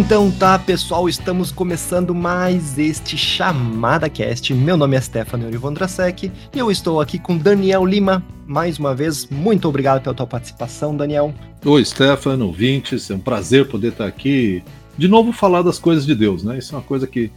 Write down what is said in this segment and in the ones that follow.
Então tá, pessoal, estamos começando mais este Chamada Cast. Meu nome é Stefano Olivandrasek e eu estou aqui com Daniel Lima. Mais uma vez, muito obrigado pela tua participação, Daniel. Oi, Stefano, ouvintes, é um prazer poder estar aqui de novo falar das coisas de Deus, né? Isso é uma coisa que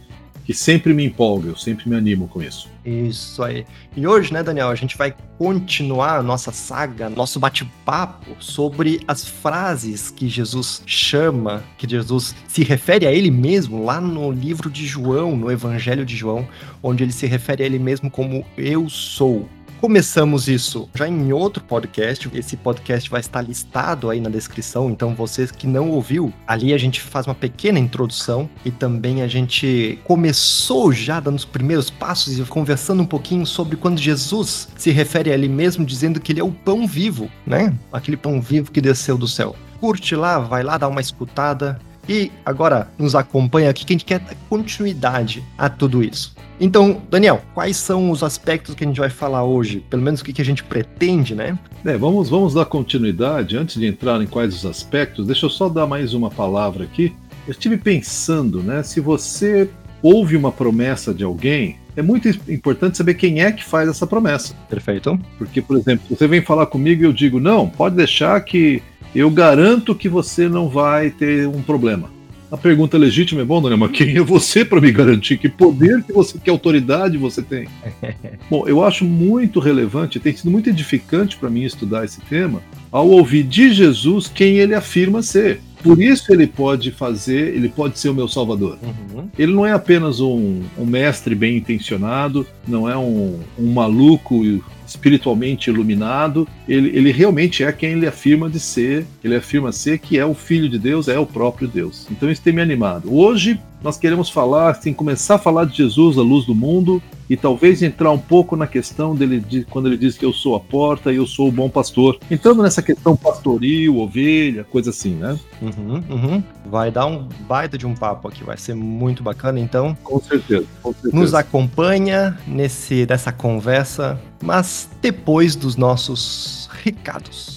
que sempre me empolga, eu sempre me animo com isso. Isso aí. E hoje, né, Daniel, a gente vai continuar a nossa saga, nosso bate-papo sobre as frases que Jesus chama, que Jesus se refere a ele mesmo lá no livro de João, no Evangelho de João, onde ele se refere a ele mesmo como eu sou começamos isso já em outro podcast. Esse podcast vai estar listado aí na descrição, então vocês que não ouviu, ali a gente faz uma pequena introdução e também a gente começou já dando os primeiros passos e conversando um pouquinho sobre quando Jesus se refere a ele mesmo dizendo que ele é o pão vivo, né? Aquele pão vivo que desceu do céu. Curte lá, vai lá dar uma escutada. E agora nos acompanha aqui que a gente quer dar continuidade a tudo isso. Então, Daniel, quais são os aspectos que a gente vai falar hoje? Pelo menos o que a gente pretende, né? É, vamos, vamos dar continuidade. Antes de entrar em quais os aspectos, deixa eu só dar mais uma palavra aqui. Eu estive pensando, né? Se você ouve uma promessa de alguém, é muito importante saber quem é que faz essa promessa. Perfeito. Porque, por exemplo, você vem falar comigo e eu digo, não, pode deixar que eu garanto que você não vai ter um problema. A pergunta legítima é: bom, Daniel, mas quem é você para me garantir? Que poder que você, que autoridade você tem? bom, eu acho muito relevante, tem sido muito edificante para mim estudar esse tema, ao ouvir de Jesus quem ele afirma ser. Por isso ele pode fazer, ele pode ser o meu salvador. Uhum. Ele não é apenas um, um, mestre bem intencionado, não é um, um maluco espiritualmente iluminado, ele, ele realmente é quem ele afirma de ser, ele afirma ser que é o Filho de Deus, é o próprio Deus. Então isso tem me animado. Hoje nós queremos falar, assim, começar a falar de Jesus, a luz do mundo, e talvez entrar um pouco na questão dele de, quando ele diz que eu sou a porta e eu sou o bom pastor. Entrando nessa questão pastoril, ovelha, coisa assim, né? Uhum, uhum. Vai dar um baita de um papo aqui, vai ser muito bacana, então. Com certeza, com certeza. Nos acompanha nesse dessa conversa, mas depois dos nossos recados.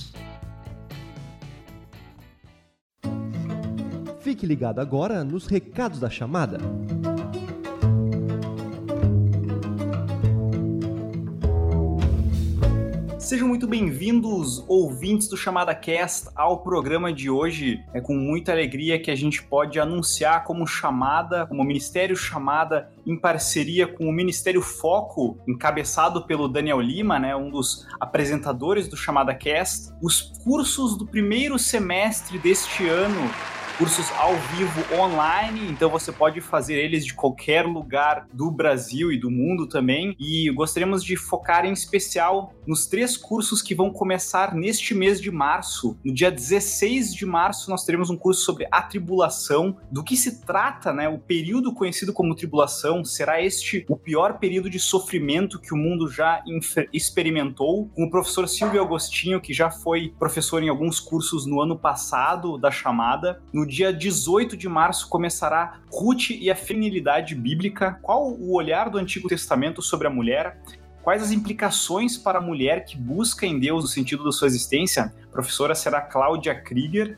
Fique ligado agora nos recados da chamada. Sejam muito bem-vindos, ouvintes do Chamada Cast, ao programa de hoje. É com muita alegria que a gente pode anunciar como Chamada, como Ministério Chamada, em parceria com o Ministério Foco, encabeçado pelo Daniel Lima, né, um dos apresentadores do Chamada Cast, os cursos do primeiro semestre deste ano cursos ao vivo online, então você pode fazer eles de qualquer lugar do Brasil e do mundo também. E gostaríamos de focar em especial nos três cursos que vão começar neste mês de março. No dia 16 de março, nós teremos um curso sobre a tribulação. Do que se trata, né? O período conhecido como tribulação será este o pior período de sofrimento que o mundo já experimentou. Com o professor Silvio Agostinho, que já foi professor em alguns cursos no ano passado da chamada. No dia 18 de março começará Ruth e a feminilidade bíblica. Qual o olhar do Antigo Testamento sobre a mulher? Quais as implicações para a mulher que busca em Deus o sentido da sua existência? A professora será Cláudia Krieger.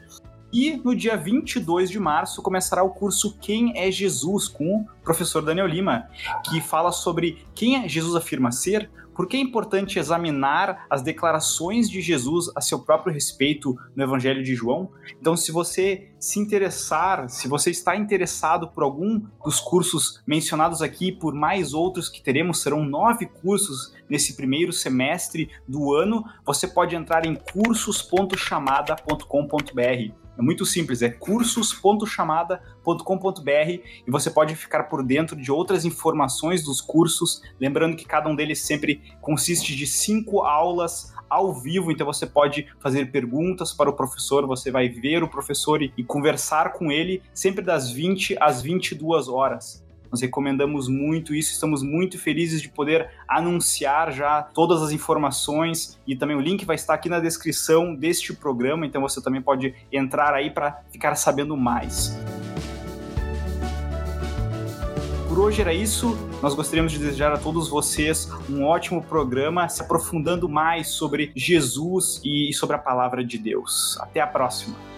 E no dia 22 de março começará o curso Quem é Jesus com o professor Daniel Lima, que fala sobre quem é Jesus afirma ser, por que é importante examinar as declarações de Jesus a seu próprio respeito no Evangelho de João? Então, se você se interessar, se você está interessado por algum dos cursos mencionados aqui, por mais outros que teremos, serão nove cursos nesse primeiro semestre do ano, você pode entrar em cursos.chamada.com.br. É muito simples, é cursos.chamada.com.br e você pode ficar por dentro de outras informações dos cursos. Lembrando que cada um deles sempre consiste de cinco aulas ao vivo, então você pode fazer perguntas para o professor, você vai ver o professor e, conversar com ele sempre das 20 às 22 horas. Nós recomendamos muito isso, estamos muito felizes de poder anunciar já todas as informações e também o link vai estar aqui na descrição deste programa, então você também pode entrar aí para ficar sabendo mais. Por hoje era isso. Nós gostaríamos de desejar a todos vocês um ótimo programa, se aprofundando mais sobre Jesus e sobre a palavra de Deus. Até a próxima.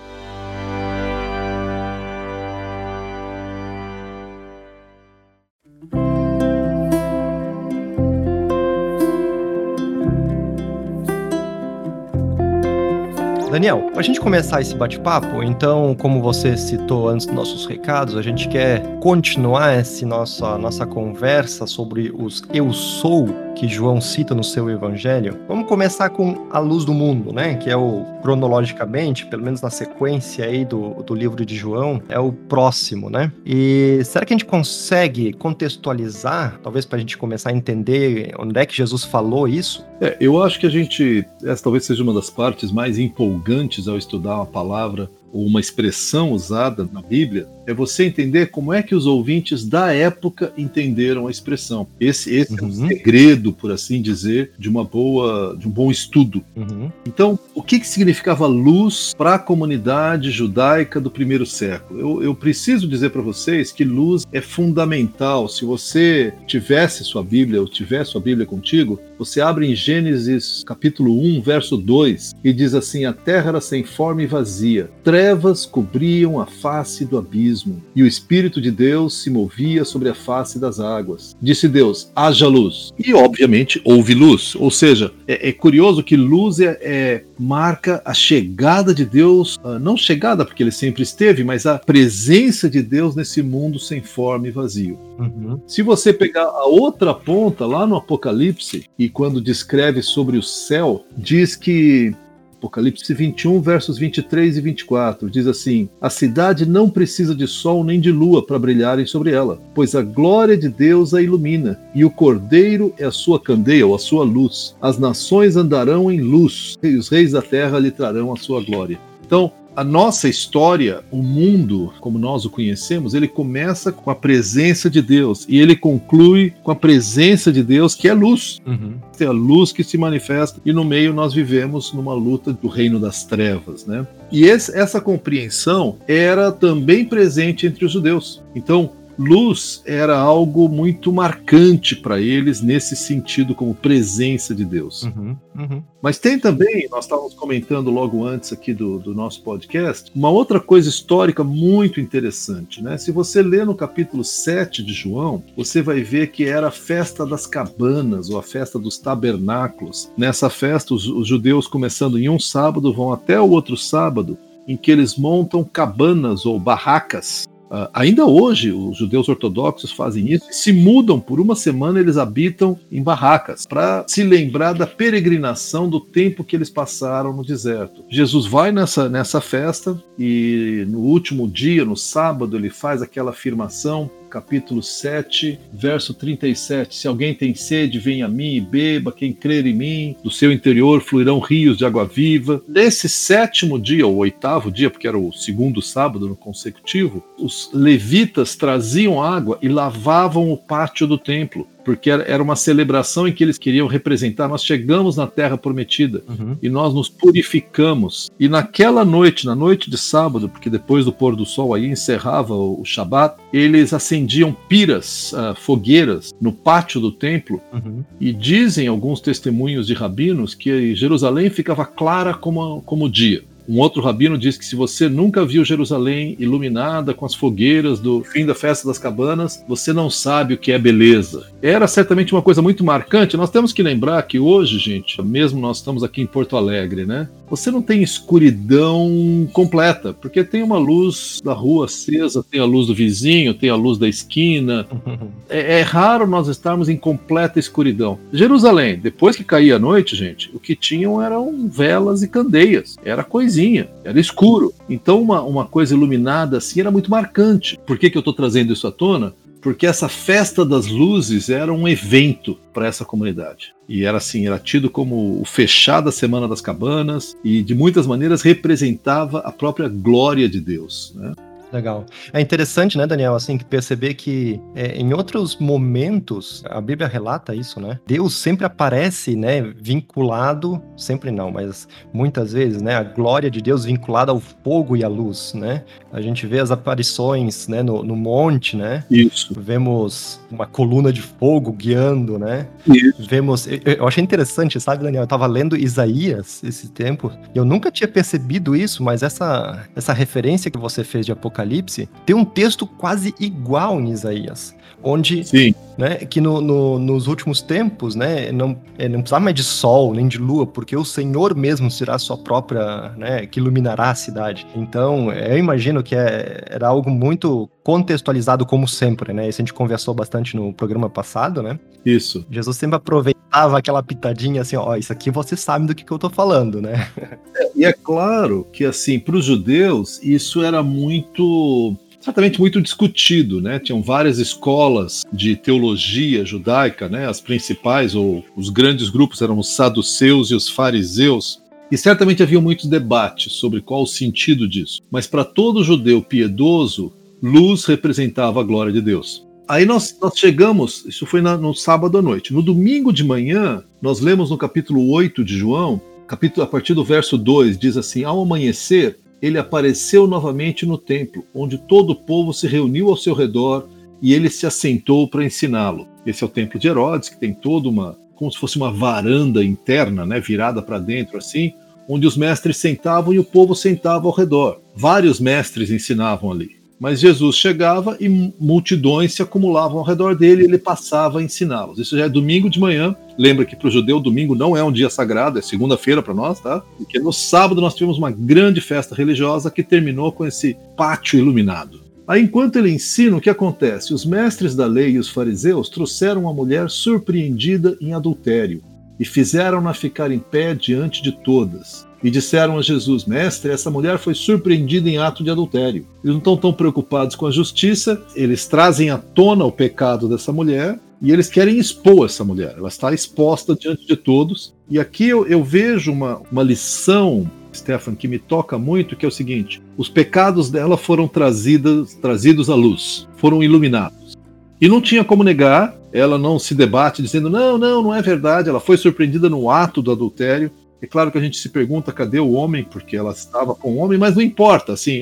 Daniel, para a gente começar esse bate-papo, então, como você citou antes dos nossos recados, a gente quer continuar essa nossa, nossa conversa sobre os eu sou que João cita no seu evangelho. Vamos começar com a luz do mundo, né? Que é o, cronologicamente, pelo menos na sequência aí do, do livro de João, é o próximo, né? E será que a gente consegue contextualizar, talvez para a gente começar a entender onde é que Jesus falou isso? É, eu acho que a gente, essa talvez seja uma das partes mais empolgantes ao estudar uma palavra ou uma expressão usada na Bíblia, é você entender como é que os ouvintes da época entenderam a expressão. Esse, esse uhum. é o uhum. segredo, por assim dizer, de uma boa, de um bom estudo. Uhum. Então, o que, que significava luz para a comunidade judaica do primeiro século? Eu, eu preciso dizer para vocês que luz é fundamental. Se você tivesse sua Bíblia ou tiver sua Bíblia contigo, você abre em Gênesis capítulo 1, verso 2, e diz assim: A terra era sem forma e vazia, trevas cobriam a face do abismo, e o Espírito de Deus se movia sobre a face das águas. Disse Deus: haja luz. E obviamente houve luz. Ou seja, é, é curioso que luz é, é, marca a chegada de Deus, ah, não chegada porque ele sempre esteve, mas a presença de Deus nesse mundo sem forma e vazio. Uhum. Se você pegar a outra ponta lá no Apocalipse e quando descreve sobre o céu, diz que Apocalipse 21, versos 23 e 24, diz assim: A cidade não precisa de sol nem de lua para brilharem sobre ela, pois a glória de Deus a ilumina, e o cordeiro é a sua candeia ou a sua luz. As nações andarão em luz, e os reis da terra lhe trarão a sua glória. Então, a nossa história, o mundo como nós o conhecemos, ele começa com a presença de Deus e ele conclui com a presença de Deus, que é luz. Uhum. É a luz que se manifesta e no meio nós vivemos numa luta do reino das trevas, né? E esse, essa compreensão era também presente entre os judeus. Então, luz era algo muito marcante para eles nesse sentido como presença de Deus. Uhum, uhum. Mas tem também, nós estávamos comentando logo antes aqui do, do, nosso podcast, uma outra coisa histórica muito interessante. Né? Se você ler no capítulo 7 de João, você vai ver que era a festa das cabanas, ou a festa dos tabernáculos. Nessa festa, os, os judeus, começando em um sábado, vão até o outro sábado, em que eles montam cabanas ou barracas Uh, ainda hoje, os judeus ortodoxos fazem isso se mudam por uma semana, eles habitam em barracas para se lembrar da peregrinação do tempo que eles passaram no deserto. Jesus vai nessa, nessa festa e no último dia, no sábado, ele faz aquela afirmação capítulo 7, verso 37. Se alguém tem sede, venha a mim e beba, quem crer em mim, do seu interior fluirão rios de água viva. Nesse sétimo dia, ou oitavo dia, porque era o segundo sábado no consecutivo, os levitas traziam água e lavavam o pátio do templo porque era uma celebração em que eles queriam representar. Nós chegamos na Terra Prometida uhum. e nós nos purificamos. E naquela noite, na noite de sábado, porque depois do pôr do sol aí encerrava o, o Shabat, eles acendiam piras, uh, fogueiras no pátio do templo. Uhum. E dizem alguns testemunhos de rabinos que Jerusalém ficava clara como, como o dia. Um outro rabino diz que se você nunca viu Jerusalém iluminada com as fogueiras do fim da festa das cabanas, você não sabe o que é beleza. Era certamente uma coisa muito marcante. Nós temos que lembrar que hoje, gente, mesmo nós estamos aqui em Porto Alegre, né? Você não tem escuridão completa, porque tem uma luz da rua acesa, tem a luz do vizinho, tem a luz da esquina. é, é raro nós estarmos em completa escuridão. Jerusalém, depois que caía a noite, gente, o que tinham eram velas e candeias. Era coisa coisinha, era escuro. Então, uma, uma coisa iluminada assim era muito marcante. Por que, que eu estou trazendo isso à tona? Porque essa festa das luzes era um evento para essa comunidade. E era assim, era tido como o fechar da Semana das Cabanas e de muitas maneiras representava a própria glória de Deus. Né? Legal. É interessante, né, Daniel, assim, perceber que é, em outros momentos, a Bíblia relata isso, né? Deus sempre aparece, né, vinculado, sempre não, mas muitas vezes, né, a glória de Deus vinculada ao fogo e à luz, né? A gente vê as aparições, né, no, no monte, né? Isso. Vemos uma coluna de fogo guiando, né? Isso. Vemos, eu, eu achei interessante, sabe, Daniel? Eu tava lendo Isaías esse tempo, e eu nunca tinha percebido isso, mas essa, essa referência que você fez de Apocalipse Apocalipse, tem um texto quase igual em Isaías, onde, Sim. né, que no, no, nos últimos tempos, né, não, é, não precisava mais de sol nem de lua, porque o Senhor mesmo será a sua própria, né, que iluminará a cidade. Então, eu imagino que é, era algo muito contextualizado como sempre, né? Isso a gente conversou bastante no programa passado, né? Isso. Jesus sempre aproveitava aquela pitadinha assim, ó, isso aqui você sabe do que, que eu tô falando, né? É, e é claro que, assim, para os judeus, isso era muito certamente muito discutido, né? Tinham várias escolas de teologia judaica, né? As principais ou os grandes grupos eram os saduceus e os fariseus. E certamente havia muitos debates sobre qual o sentido disso. Mas para todo judeu piedoso, luz representava a glória de Deus. Aí nós, nós chegamos, isso foi na, no sábado à noite. No domingo de manhã, nós lemos no capítulo 8 de João, capítulo, a partir do verso 2, diz assim: Ao amanhecer, ele apareceu novamente no templo, onde todo o povo se reuniu ao seu redor e ele se assentou para ensiná-lo. Esse é o templo de Herodes, que tem toda uma, como se fosse uma varanda interna, né, virada para dentro assim, onde os mestres sentavam e o povo sentava ao redor. Vários mestres ensinavam ali. Mas Jesus chegava e multidões se acumulavam ao redor dele e ele passava a ensiná-los. Isso já é domingo de manhã. Lembra que para o judeu domingo não é um dia sagrado, é segunda-feira para nós, tá? Porque no sábado nós tivemos uma grande festa religiosa que terminou com esse pátio iluminado. Aí, enquanto ele ensina, o que acontece? Os mestres da lei e os fariseus trouxeram uma mulher surpreendida em adultério e fizeram-na ficar em pé diante de todas e disseram a Jesus: Mestre, essa mulher foi surpreendida em ato de adultério. Eles não estão tão preocupados com a justiça, eles trazem à tona o pecado dessa mulher e eles querem expor essa mulher. Ela está exposta diante de todos. E aqui eu, eu vejo uma, uma lição, Stefan, que me toca muito, que é o seguinte: os pecados dela foram trazidos, trazidos à luz, foram iluminados. E não tinha como negar, ela não se debate dizendo: não, não, não é verdade, ela foi surpreendida no ato do adultério. É claro que a gente se pergunta cadê o homem, porque ela estava com o homem, mas não importa. Assim,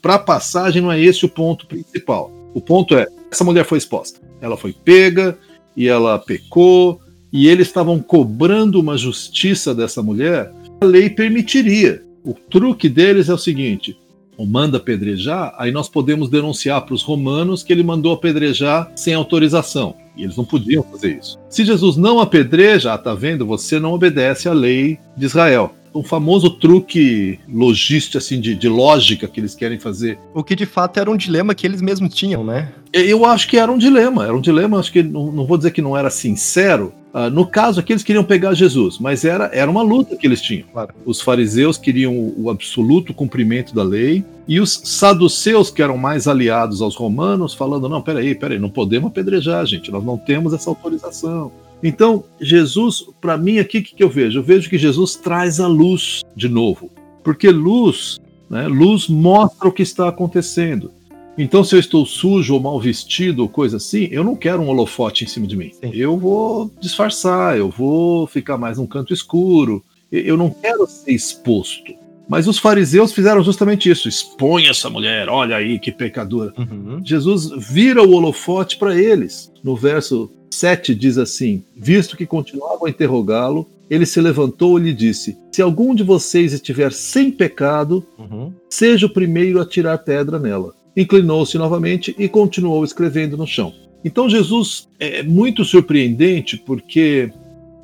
para a passagem não é esse o ponto principal. O ponto é essa mulher foi exposta. Ela foi pega e ela pecou e eles estavam cobrando uma justiça dessa mulher. A lei permitiria. O truque deles é o seguinte: o manda apedrejar, aí nós podemos denunciar para os romanos que ele mandou apedrejar sem autorização. E eles não podiam fazer isso. Se Jesus não apedreja, ah, tá vendo? Você não obedece à lei de Israel. Um famoso truque logístico, assim, de, de lógica que eles querem fazer. O que de fato era um dilema que eles mesmos tinham, né? Eu acho que era um dilema. Era um dilema, acho que não, não vou dizer que não era sincero, Uh, no caso aqui, eles queriam pegar Jesus, mas era, era uma luta que eles tinham. Claro. Os fariseus queriam o, o, absoluto cumprimento da lei, e os saduceus, que eram mais aliados aos romanos, falando: não, peraí, peraí, não podemos apedrejar, gente, nós não temos essa autorização. Então, Jesus, para mim, aqui, o que, que eu vejo? Eu vejo que Jesus traz a luz de novo, porque luz, né, luz mostra o que está acontecendo. Então, se eu estou sujo ou mal vestido ou coisa assim, eu não quero um holofote em cima de mim. Sim. Eu vou disfarçar, eu vou ficar mais num canto escuro. Eu não quero ser exposto. Mas os fariseus fizeram justamente isso. Expõe essa mulher, olha aí que pecadora. Uhum. Jesus vira o holofote para eles. No verso 7 diz assim: Visto que continuavam a interrogá-lo, ele se levantou e lhe disse: Se algum de vocês estiver sem pecado, uhum. seja o primeiro a tirar pedra nela inclinou-se novamente e continuou escrevendo no chão. Então Jesus é muito surpreendente porque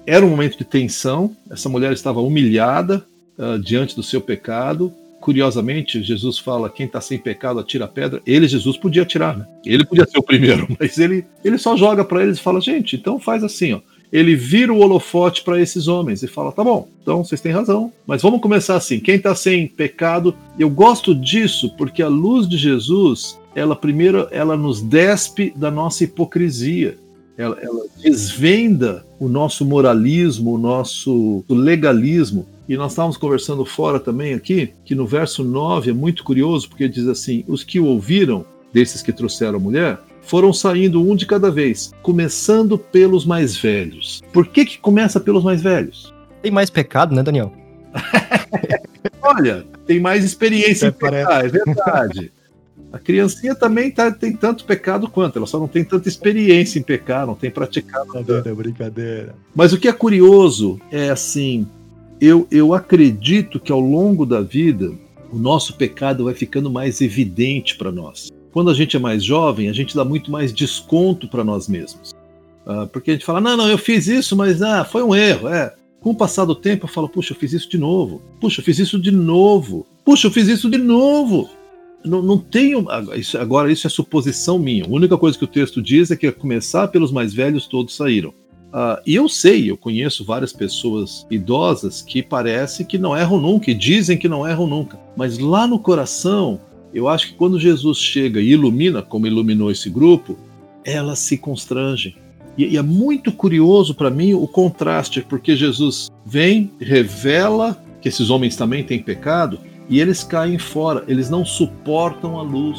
era um momento de tensão, essa mulher estava humilhada uh, diante do seu pecado. Curiosamente, Jesus fala: quem está sem pecado atira a pedra. Ele, Jesus, podia atirar, né? Ele podia ser o primeiro, mas ele, ele só joga para eles e fala: gente, então faz assim, ó ele vira o holofote para esses homens e fala: tá bom, então vocês têm razão, mas vamos começar assim. Quem está sem pecado, eu gosto disso porque a luz de Jesus, ela primeiro, ela nos despe da nossa hipocrisia. Ela, ela desvenda o nosso moralismo, o nosso legalismo. E nós estávamos conversando fora também aqui, que no verso 9 é muito curioso, porque diz assim: os que o ouviram, desses que trouxeram a mulher, foram saindo um de cada vez, começando pelos mais velhos. Por que, que começa pelos mais velhos? Tem mais pecado, né, Daniel? Olha, tem mais experiência é, em pecar, é verdade. A criancinha também tá, tem tanto pecado quanto, ela só não tem tanta experiência em pecar, não tem praticado. Brincadeira, brincadeira. Mas o que é curioso é assim: eu, eu acredito que ao longo da vida o nosso pecado vai ficando mais evidente para nós. Quando a gente é mais jovem, a gente dá muito mais desconto para nós mesmos. Uh, porque a gente fala, não, não, eu fiz isso, mas ah, foi um erro. É. Com o passar do tempo, eu falo, puxa, eu fiz isso de novo. Puxa, eu fiz isso de novo. Puxa, eu fiz isso de novo. Não, não tenho. Agora, isso é suposição minha. A única coisa que o texto diz é que, a começar pelos mais velhos, todos saíram. Uh, e eu sei, eu conheço várias pessoas idosas que parece que não erram nunca, e dizem que não erram nunca. Mas lá no coração, eu acho que quando Jesus chega e ilumina, como iluminou esse grupo, elas se constrangem. E, e é muito curioso para mim o contraste, porque Jesus vem, revela que esses homens também têm pecado, e eles caem fora, eles não suportam a luz.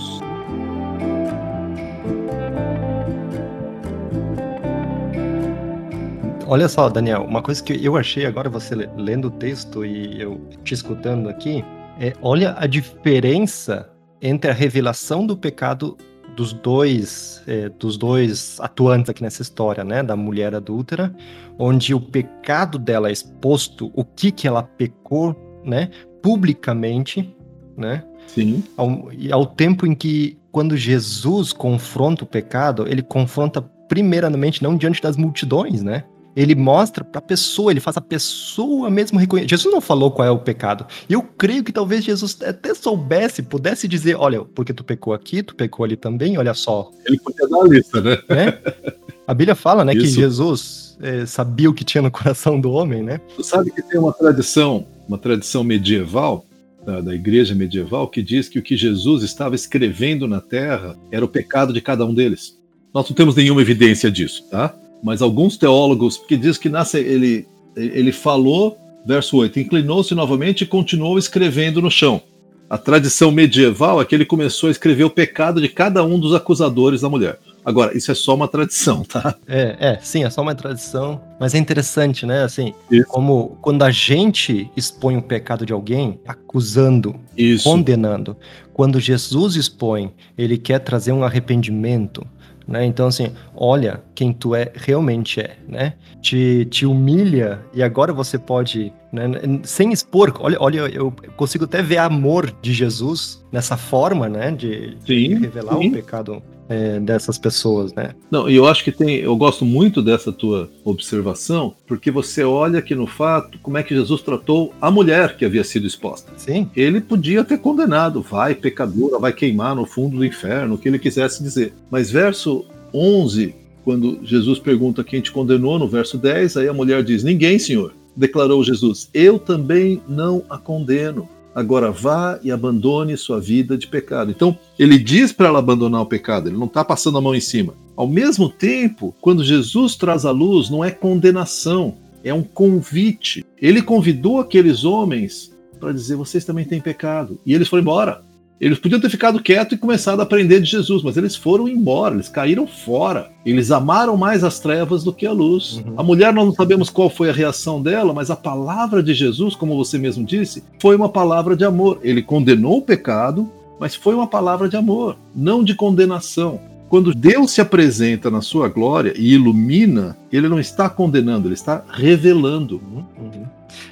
Olha só, Daniel, uma coisa que eu achei agora você lendo o texto e eu te escutando aqui, é olha a diferença entre a revelação do pecado dos dois, é, dos dois atuantes aqui nessa história, né, da mulher adúltera, onde o pecado dela é exposto, o que que ela pecou, né, publicamente, né? Sim. Ao, e ao tempo em que, quando Jesus confronta o pecado, ele confronta primeiramente não diante das multidões, né? Ele mostra para a pessoa, ele faz a pessoa mesmo reconhecer. Jesus não falou qual é o pecado. Eu creio que talvez Jesus até soubesse, pudesse dizer: olha, porque tu pecou aqui, tu pecou ali também, olha só. Ele podia dar a lista, né? É? A Bíblia fala, né, Isso. que Jesus é, sabia o que tinha no coração do homem, né? Tu sabe que tem uma tradição uma tradição medieval, da, da, igreja medieval, que diz que o que Jesus estava escrevendo na terra era o pecado de cada um deles. Nós não temos nenhuma evidência disso, tá? Mas alguns teólogos, que diz que nasce, ele, ele falou, verso 8, inclinou-se novamente e continuou escrevendo no chão. A tradição medieval é que ele começou a escrever o pecado de cada um dos acusadores da mulher. Agora, isso é só uma tradição, tá? É, é, sim, é só uma tradição. Mas é interessante, né? Assim, isso. como quando a gente expõe o pecado de alguém, acusando, isso. condenando. Quando Jesus expõe, ele quer trazer um arrependimento, né? Então, assim, olha quem tu é, realmente é, né? Te, te humilha e agora você pode, né, sem expor, olha, olha, eu consigo até ver amor de Jesus nessa forma, né? De, sim, de revelar sim. o pecado é, dessas pessoas, né? Não, e eu acho que tem, eu gosto muito dessa tua observação, porque você olha aqui no fato como é que Jesus tratou a mulher que havia sido exposta. Sim. Ele podia ter condenado, vai pecadora, vai queimar no fundo do inferno, o que ele quisesse dizer. Mas verso 11, quando Jesus pergunta quem te condenou, no verso 10, aí a mulher diz: Ninguém, Senhor. Declarou Jesus: Eu também não a condeno agora vá e abandone sua vida de pecado. Então, ele diz para ela abandonar o pecado, ele não está passando a mão em cima. Ao mesmo tempo, quando Jesus traz a luz, não é condenação, é um convite. Ele convidou aqueles homens para dizer: vocês também têm pecado. E eles foram embora. Eles podiam ter ficado quietos e começado a aprender de Jesus, mas eles foram embora, eles caíram fora. Eles amaram mais as trevas do que a luz. Uhum. A mulher, nós não sabemos qual foi a reação dela, mas a palavra de Jesus, como você mesmo disse, foi uma palavra de amor. Ele condenou o pecado, mas foi uma palavra de amor, não de condenação. Quando Deus se apresenta na sua glória e ilumina, ele não está condenando, ele está revelando. Uhum.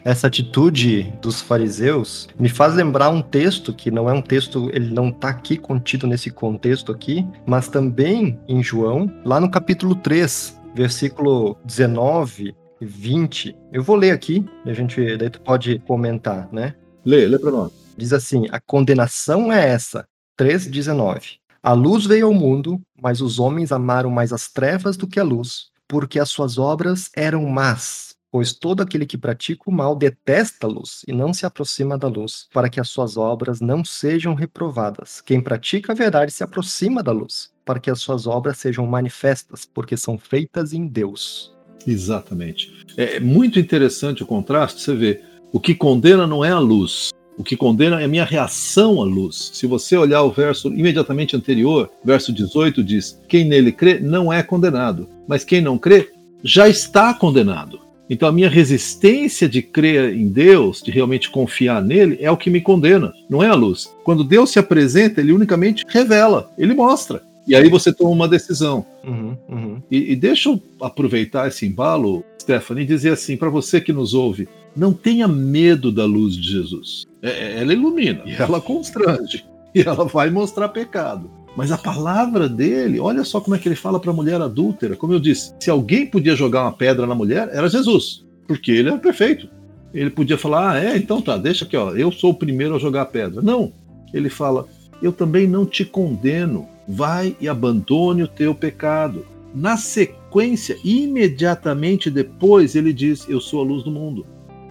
Essa atitude dos fariseus me faz lembrar um texto que não é um texto, ele não está aqui contido nesse contexto aqui, mas também em João, lá no capítulo 3, versículo 19 e 20. Eu vou ler aqui, a gente daí tu pode comentar, né? Lê, lê para nós. Diz assim: a condenação é essa, 3:19. A luz veio ao mundo, mas os homens amaram mais as trevas do que a luz, porque as suas obras eram más Pois todo aquele que pratica o mal detesta a luz e não se aproxima da luz, para que as suas obras não sejam reprovadas. Quem pratica a verdade se aproxima da luz, para que as suas obras sejam manifestas, porque são feitas em Deus. Exatamente. É muito interessante o contraste, você vê. O que condena não é a luz. O que condena é a minha reação à luz. Se você olhar o verso imediatamente anterior, verso 18 diz: Quem nele crê não é condenado, mas quem não crê já está condenado. Então a minha resistência de crer em Deus, de realmente confiar nele, é o que me condena, não é a luz. Quando Deus se apresenta, ele unicamente revela, ele mostra. E aí você toma uma decisão. Uhum, uhum. E, e, deixa eu aproveitar esse embalo, Stephanie, e dizer assim para você que nos ouve: não tenha medo da luz de Jesus. É, é, ela ilumina, e ela constrange, e ela vai mostrar pecado. Mas a palavra dele, olha só como é que ele fala para a mulher adúltera. Como eu disse, se alguém podia jogar uma pedra na mulher, era Jesus, porque ele era perfeito. Ele podia falar: ah, é, então tá, deixa aqui, ó, eu sou o primeiro a jogar a pedra. Não, ele fala: eu também não te condeno vai e abandone o teu pecado. Na sequência, imediatamente depois, ele diz: Eu sou a luz do mundo.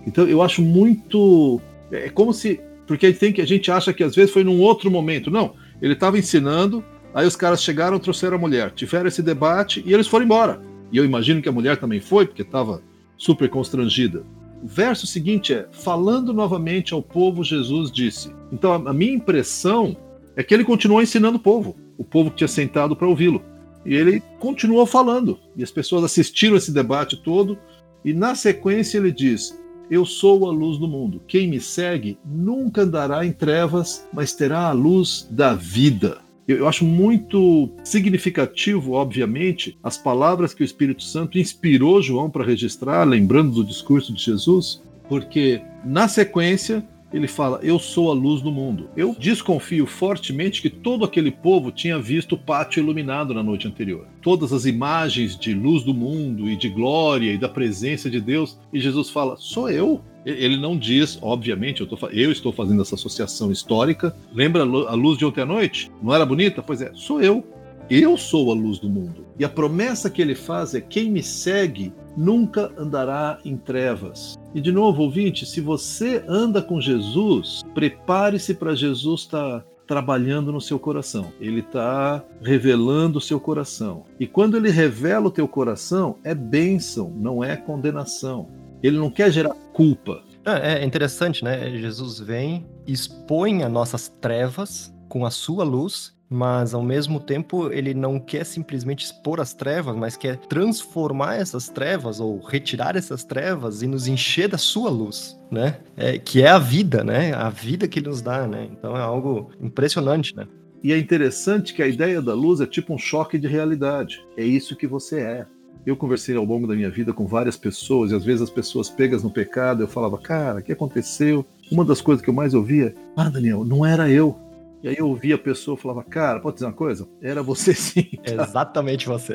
Então eu acho muito. É como se. Porque tem que, a gente acha que às vezes foi num outro momento. Não, ele estava ensinando, aí os caras chegaram, trouxeram a mulher, tiveram esse debate e eles foram embora. E eu imagino que a mulher também foi, porque estava super constrangida. O verso seguinte é: Falando novamente ao povo, Jesus disse. Então a minha impressão é que ele continuou ensinando o povo o povo que tinha sentado para ouvi-lo. E ele continuou falando, e as pessoas assistiram esse debate todo, e na sequência ele diz: Eu sou a luz do mundo. Quem me segue nunca andará em trevas, mas terá a luz da vida. Eu acho muito significativo, obviamente, as palavras que o Espírito Santo inspirou João para registrar, lembrando do discurso de Jesus, porque na sequência ele fala: Eu sou a luz do mundo. Eu desconfio fortemente que todo aquele povo tinha visto o pátio iluminado na noite anterior. Todas as imagens de luz do mundo e de glória e da presença de Deus. E Jesus fala: Sou eu. Ele não diz, obviamente, eu, tô, eu estou fazendo essa associação histórica. Lembra a luz de ontem à noite? Não era bonita? Pois é, sou eu. Eu sou a luz do mundo. E a promessa que ele faz é: quem me segue nunca andará em trevas. E de novo, ouvinte, se você anda com Jesus, prepare-se para Jesus estar tá trabalhando no seu coração. Ele está revelando o seu coração. E quando ele revela o teu coração, é bênção, não é condenação. Ele não quer gerar culpa. É, é interessante, né? Jesus vem, expõe as nossas trevas com a sua luz mas ao mesmo tempo ele não quer simplesmente expor as trevas, mas quer transformar essas trevas ou retirar essas trevas e nos encher da sua luz, né? É, que é a vida, né? A vida que ele nos dá, né? Então é algo impressionante, né? E é interessante que a ideia da luz é tipo um choque de realidade. É isso que você é. Eu conversei ao longo da minha vida com várias pessoas e às vezes as pessoas pegas no pecado, eu falava, cara, o que aconteceu? Uma das coisas que eu mais ouvia, ah, Daniel, não era eu e aí eu ouvia a pessoa e falava, cara, pode dizer uma coisa? Era você sim. Tá? Exatamente você.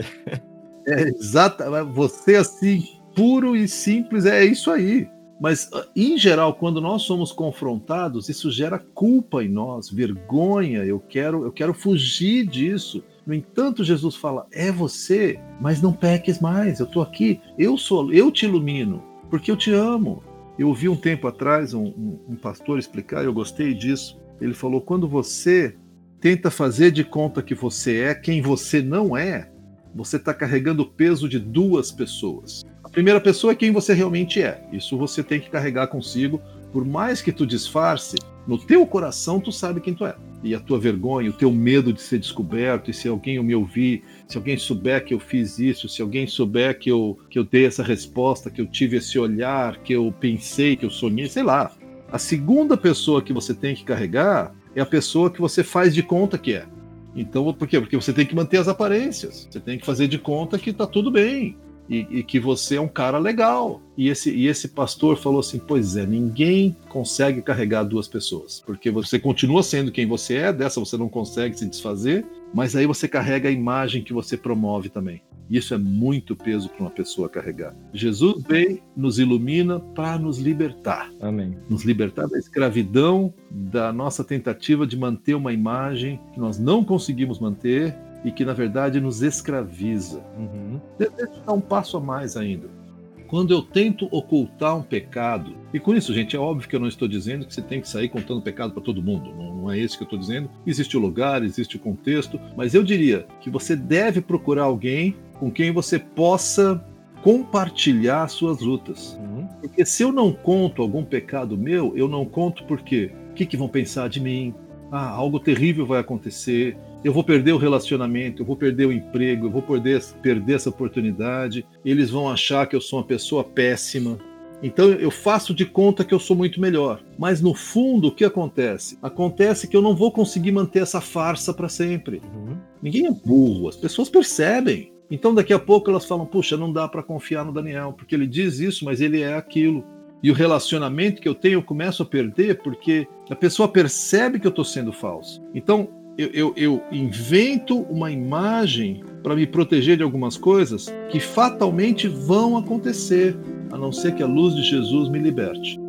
É exata, você assim, puro e simples, é isso aí. Mas, em geral, quando nós somos confrontados, isso gera culpa em nós, vergonha. Eu quero, eu quero fugir disso. No entanto, Jesus fala: é você, mas não peques mais. Eu estou aqui, eu sou, eu te ilumino, porque eu te amo. Eu ouvi um tempo atrás um, um, um pastor explicar, eu gostei disso. Ele falou: quando você tenta fazer de conta que você é quem você não é, você está carregando o peso de duas pessoas. A primeira pessoa é quem você realmente é. Isso você tem que carregar consigo. Por mais que tu disfarce, no teu coração tu sabe quem tu é. E a tua vergonha, o teu medo de ser descoberto, e se alguém me ouvir, se alguém souber que eu fiz isso, se alguém souber que eu, que eu dei essa resposta, que eu tive esse olhar, que eu pensei, que eu sonhei, sei lá. A segunda pessoa que você tem que carregar é a pessoa que você faz de conta que é. Então, por quê? Porque você tem que manter as aparências. Você tem que fazer de conta que tá tudo bem. E, e, que você é um cara legal. E esse, e esse pastor falou assim: Pois é, ninguém consegue carregar duas pessoas, porque você continua sendo quem você é, dessa você não consegue se desfazer, mas aí você carrega a imagem que você promove também. Isso é muito peso para uma pessoa carregar. Jesus veio, nos ilumina para nos libertar. Amém. Nos libertar da escravidão, da nossa tentativa de manter uma imagem que nós não conseguimos manter e que, na verdade, nos escraviza. Uhum. Deixa eu dar um passo a mais ainda. Quando eu tento ocultar um pecado, e com isso, gente, é óbvio que eu não estou dizendo que você tem que sair contando pecado para todo mundo, não, não é isso que eu estou dizendo. Existe o lugar, existe o contexto, mas eu diria que você deve procurar alguém com quem você possa compartilhar suas lutas. Uhum. Porque se eu não conto algum pecado meu, eu não conto porque o que, que vão pensar de mim? Ah, algo terrível vai acontecer, eu vou perder o relacionamento, eu vou perder o emprego, eu vou perder, perder essa oportunidade, eles vão achar que eu sou uma pessoa péssima. Então eu faço de conta que eu sou muito melhor. Mas no fundo, o que acontece? Acontece que eu não vou conseguir manter essa farsa para sempre. Uhum. Ninguém é burro, as pessoas percebem. Então daqui a pouco elas falam: puxa, não dá para confiar no Daniel, porque ele diz isso, mas ele é aquilo. E o relacionamento que eu tenho eu começo a perder porque a pessoa percebe que eu estou sendo falso. Então eu, eu, eu invento uma imagem para me proteger de algumas coisas que fatalmente vão acontecer, a não ser que a luz de Jesus me liberte.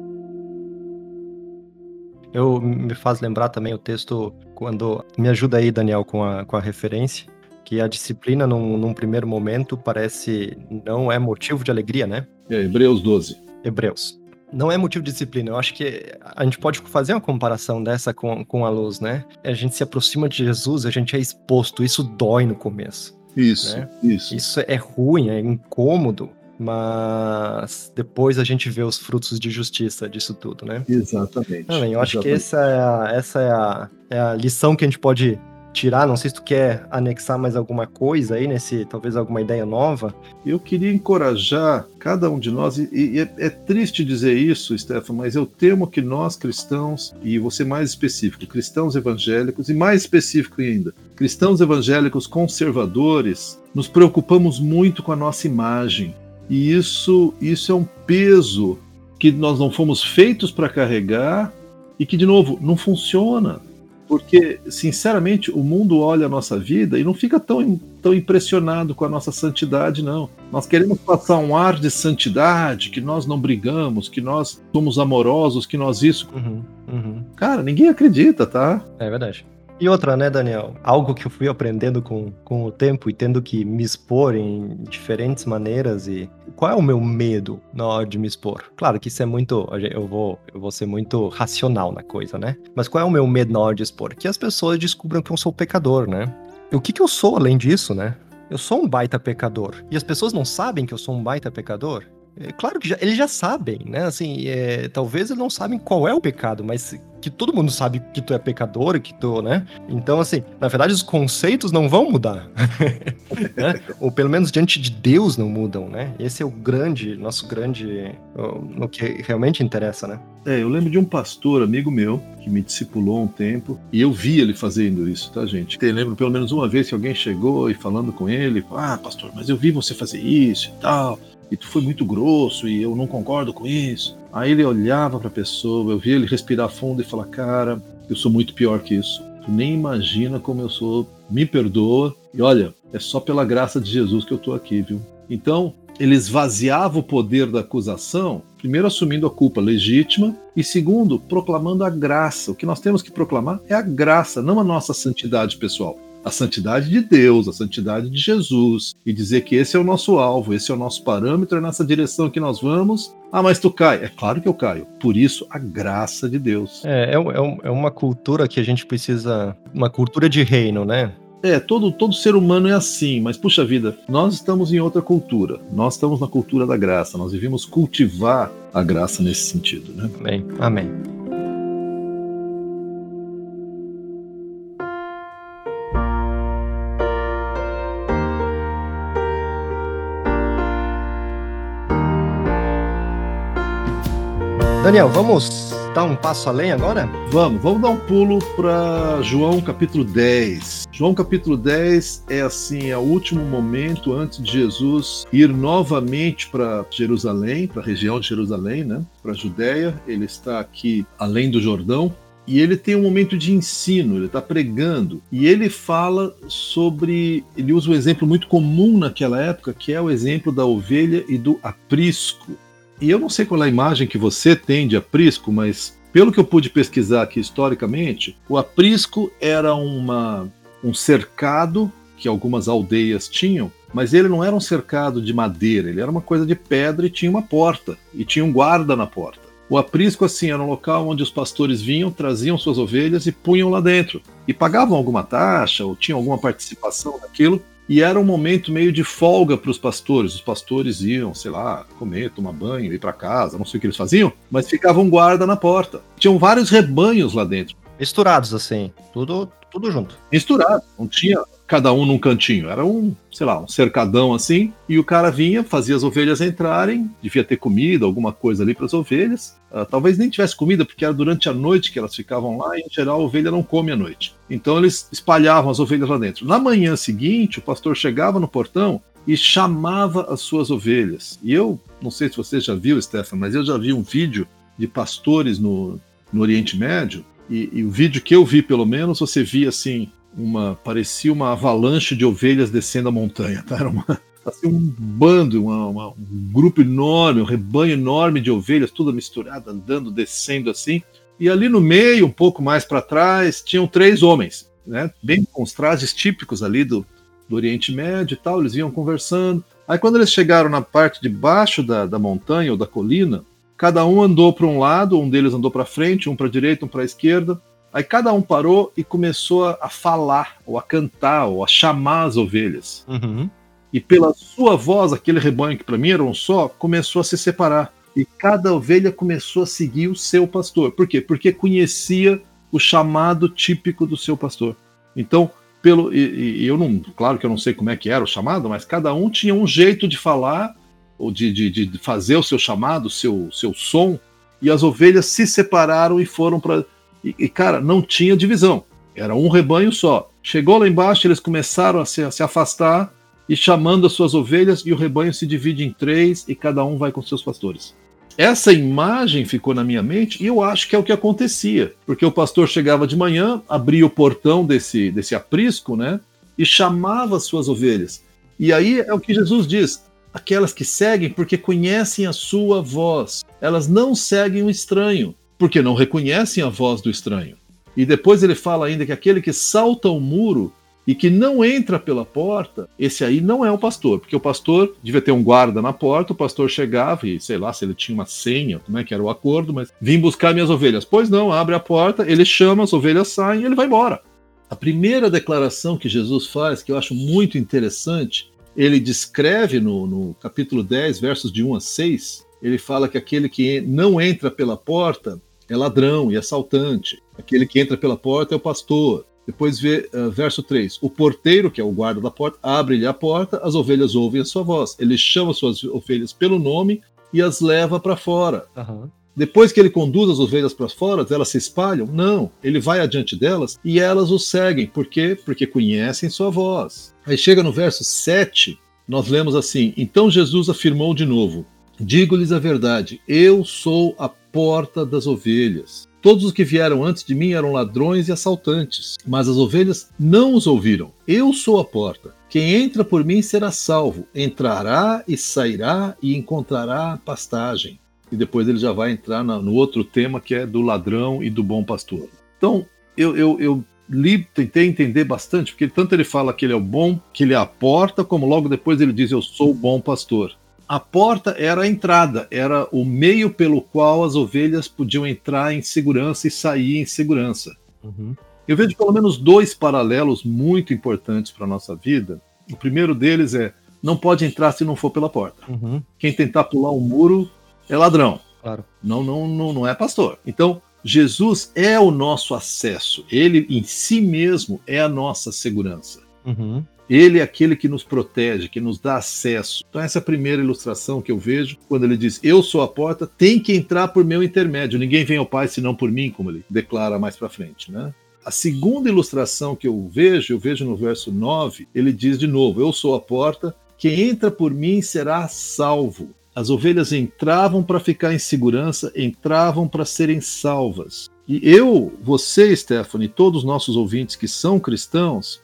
Eu me faz lembrar também o texto quando me ajuda aí, Daniel, com a, com a referência, que a disciplina num, num primeiro momento parece não é motivo de alegria, né? É, Hebreus 12. Hebreus não é motivo de disciplina. Eu acho que a gente pode fazer uma comparação dessa com, com a luz, né? A gente se aproxima de Jesus, a gente é exposto, isso dói no começo. Isso, né? isso. Isso é ruim, é incômodo, mas depois a gente vê os frutos de justiça disso tudo, né? Exatamente. Eu acho exatamente. que essa é, a, essa é a, é a lição que a gente pode tirar. Não sei se tu quer anexar mais alguma coisa aí nesse, talvez alguma ideia nova. Eu queria encorajar cada um de nós, e, e é, é, triste dizer isso, Stefan, mas eu temo que nós cristãos, e você mais específico, cristãos evangélicos, e mais específico ainda, cristãos evangélicos conservadores, nos preocupamos muito com a nossa imagem. E isso, isso é um peso que nós não fomos feitos para carregar e que, de novo, não funciona porque, sinceramente, o mundo olha a nossa vida e não fica tão, tão impressionado com a nossa santidade, não. Nós queremos passar um ar de santidade, que nós não brigamos, que nós somos amorosos, que nós isso. Uhum, uhum. Cara, ninguém acredita, tá? É verdade. E outra, né, Daniel? Algo que eu fui aprendendo com, com o tempo e tendo que me expor em diferentes maneiras. E qual é o meu medo na hora de me expor? Claro que isso é muito. Eu vou, eu vou ser muito racional na coisa, né? Mas qual é o meu medo na hora de expor? Que as pessoas descubram que eu sou pecador, né? E o que, que eu sou além disso, né? Eu sou um baita pecador. E as pessoas não sabem que eu sou um baita pecador? É, claro que já, eles já sabem, né? Assim, é, talvez eles não sabem qual é o pecado, mas que todo mundo sabe que tu é pecador, que tu, né? Então, assim, na verdade, os conceitos não vão mudar. né? Ou pelo menos diante de Deus não mudam, né? Esse é o grande, nosso grande, no que realmente interessa, né? É, eu lembro de um pastor, amigo meu, que me discipulou um tempo, e eu vi ele fazendo isso, tá, gente? Eu lembro pelo menos uma vez que alguém chegou e falando com ele, ah, pastor, mas eu vi você fazer isso e tal e tu foi muito grosso e eu não concordo com isso. Aí ele olhava para a pessoa, eu via ele respirar fundo e falar: Cara, eu sou muito pior que isso. Tu nem imagina como eu sou. Me perdoa. E olha, é só pela graça de Jesus que eu tô aqui, viu? Então, ele esvaziava o poder da acusação, primeiro assumindo a culpa legítima e segundo, proclamando a graça. O que nós temos que proclamar é a graça, não a nossa santidade pessoal a santidade de Deus, a santidade de Jesus, e dizer que esse é o nosso alvo, esse é o nosso parâmetro, é nessa direção que nós vamos. Ah, mas tu cai. É claro que eu caio. Por isso, a graça de Deus. É, é, é, é uma cultura que a gente precisa. Uma cultura de reino, né? É, todo, todo ser humano é assim, mas puxa vida, nós estamos em outra cultura. Nós estamos na cultura da graça. Nós devemos cultivar a graça nesse sentido, né? Amém. Amém. Daniel, vamos dar um passo além agora? Vamos, vamos dar um pulo para João capítulo 10. João capítulo 10 é assim, é o último momento antes de Jesus ir novamente para Jerusalém, para a região de Jerusalém, né? Para a Judéia. Ele está aqui além do Jordão, e ele tem um momento de ensino, ele está pregando, e ele fala sobre. Ele usa um exemplo muito comum naquela época, que é o exemplo da ovelha e do aprisco. E eu não sei qual é a imagem que você tem de aprisco, mas pelo que eu pude pesquisar aqui historicamente, o aprisco era uma, um cercado que algumas aldeias tinham, mas ele não era um cercado de madeira, ele era uma coisa de pedra e tinha uma porta, e tinha um guarda na porta. O aprisco, assim, era um local onde os pastores vinham, traziam suas ovelhas e punham lá dentro. E pagavam alguma taxa, ou tinham alguma participação naquilo, e era um momento meio de folga para os pastores. Os pastores iam, sei lá, comer, tomar banho, ir para casa, não sei o que eles faziam, mas ficavam guarda na porta. Tinham vários rebanhos lá dentro. Misturados assim, tudo, tudo junto. Misturado, não tinha cada um num cantinho. Era um, sei lá, um cercadão assim. E o cara vinha, fazia as ovelhas entrarem, devia ter comida, alguma coisa ali para as ovelhas. Uh, talvez nem tivesse comida, porque era durante a noite que elas ficavam lá, e em geral a ovelha não come à noite. Então eles espalhavam as ovelhas lá dentro. Na manhã seguinte, o pastor chegava no portão e chamava as suas ovelhas. E eu, não sei se você já viu, Stefan, mas eu já vi um vídeo de pastores no, no Oriente Médio. E, e o vídeo que eu vi, pelo menos, você via assim, uma parecia uma avalanche de ovelhas descendo a montanha, tá? Era uma, assim, um bando, uma, uma, um grupo enorme, um rebanho enorme de ovelhas, tudo misturado, andando, descendo assim. E ali no meio, um pouco mais para trás, tinham três homens, né? Bem com os trajes típicos ali do, do Oriente Médio e tal, eles iam conversando. Aí quando eles chegaram na parte de baixo da, da montanha ou da colina, cada um andou para um lado, um deles andou para frente, um para a direita, um para a esquerda. Aí cada um parou e começou a falar, ou a cantar, ou a chamar as ovelhas. Uhum. E pela sua voz, aquele rebanho que para mim era um só, começou a se separar. E cada ovelha começou a seguir o seu pastor. Por quê? Porque conhecia o chamado típico do seu pastor. Então, pelo e, e eu não, claro que eu não sei como é que era o chamado, mas cada um tinha um jeito de falar ou de, de, de fazer o seu chamado, o seu, seu som. E as ovelhas se separaram e foram para e, e, cara, não tinha divisão. Era um rebanho só. Chegou lá embaixo, eles começaram a se, a se afastar e chamando as suas ovelhas, e o rebanho se divide em três e cada um vai com seus pastores. Essa imagem ficou na minha mente e eu acho que é o que acontecia, porque o pastor chegava de manhã, abria o portão desse, desse aprisco, né, e chamava as suas ovelhas. E aí é o que Jesus diz: aquelas que seguem porque conhecem a sua voz, elas não seguem o estranho porque não reconhecem a voz do estranho. E depois ele fala ainda que aquele que salta o muro e que não entra pela porta, esse aí não é o pastor, porque o pastor devia ter um guarda na porta, o pastor chegava e sei lá se ele tinha uma senha, como é que era o acordo, mas vim buscar minhas ovelhas. Pois não, abre a porta, ele chama, as ovelhas saem e ele vai embora. A primeira declaração que Jesus faz, que eu acho muito interessante, ele descreve no, no capítulo 10, versos de 1 a 6, ele fala que aquele que não entra pela porta é ladrão e assaltante. Aquele que entra pela porta é o pastor. Depois vê uh, verso 3. O porteiro, que é o guarda da porta, abre-lhe a porta, as ovelhas ouvem a sua voz. Ele chama suas ovelhas pelo nome e as leva para fora. Uhum. Depois que ele conduz as ovelhas para fora, elas se espalham? Não. Ele vai adiante delas e elas o seguem. Por quê? Porque conhecem sua voz. Aí chega no verso 7, nós lemos assim: Então Jesus afirmou de novo: Digo-lhes a verdade, eu sou a porta das ovelhas. Todos os que vieram antes de mim eram ladrões e assaltantes, mas as ovelhas não os ouviram. Eu sou a porta. Quem entra por mim será salvo, entrará e sairá e encontrará pastagem. E depois ele já vai entrar no outro tema que é do ladrão e do bom pastor. Então, eu, eu, eu li, tentei entender bastante, porque tanto ele fala que ele é o bom, que ele é a porta, como logo depois ele diz: Eu sou o bom pastor a porta era a entrada, era o meio pelo qual as ovelhas podiam entrar em segurança e sair em segurança. Uhum. Eu vejo pelo menos dois paralelos muito importantes para a nossa vida. O primeiro deles é: não pode entrar se não for pela porta. Uhum. Quem tentar pular um muro é ladrão. Claro. Não, não, não, não é pastor. Então, Jesus é o nosso acesso. Ele em si mesmo é a nossa segurança. Uhum. Ele é aquele que nos protege, que nos dá acesso. Então, essa é a primeira ilustração que eu vejo quando ele diz: Eu sou a porta, tem que entrar por meu intermédio. Ninguém vem ao Pai senão por mim, como ele declara mais para frente. Né? A segunda ilustração que eu vejo, eu vejo no verso 9, ele diz de novo: Eu sou a porta, quem entra por mim será salvo. As ovelhas entravam para ficar em segurança, entravam para serem salvas. E eu, você, Stephanie, todos os nossos ouvintes que são cristãos,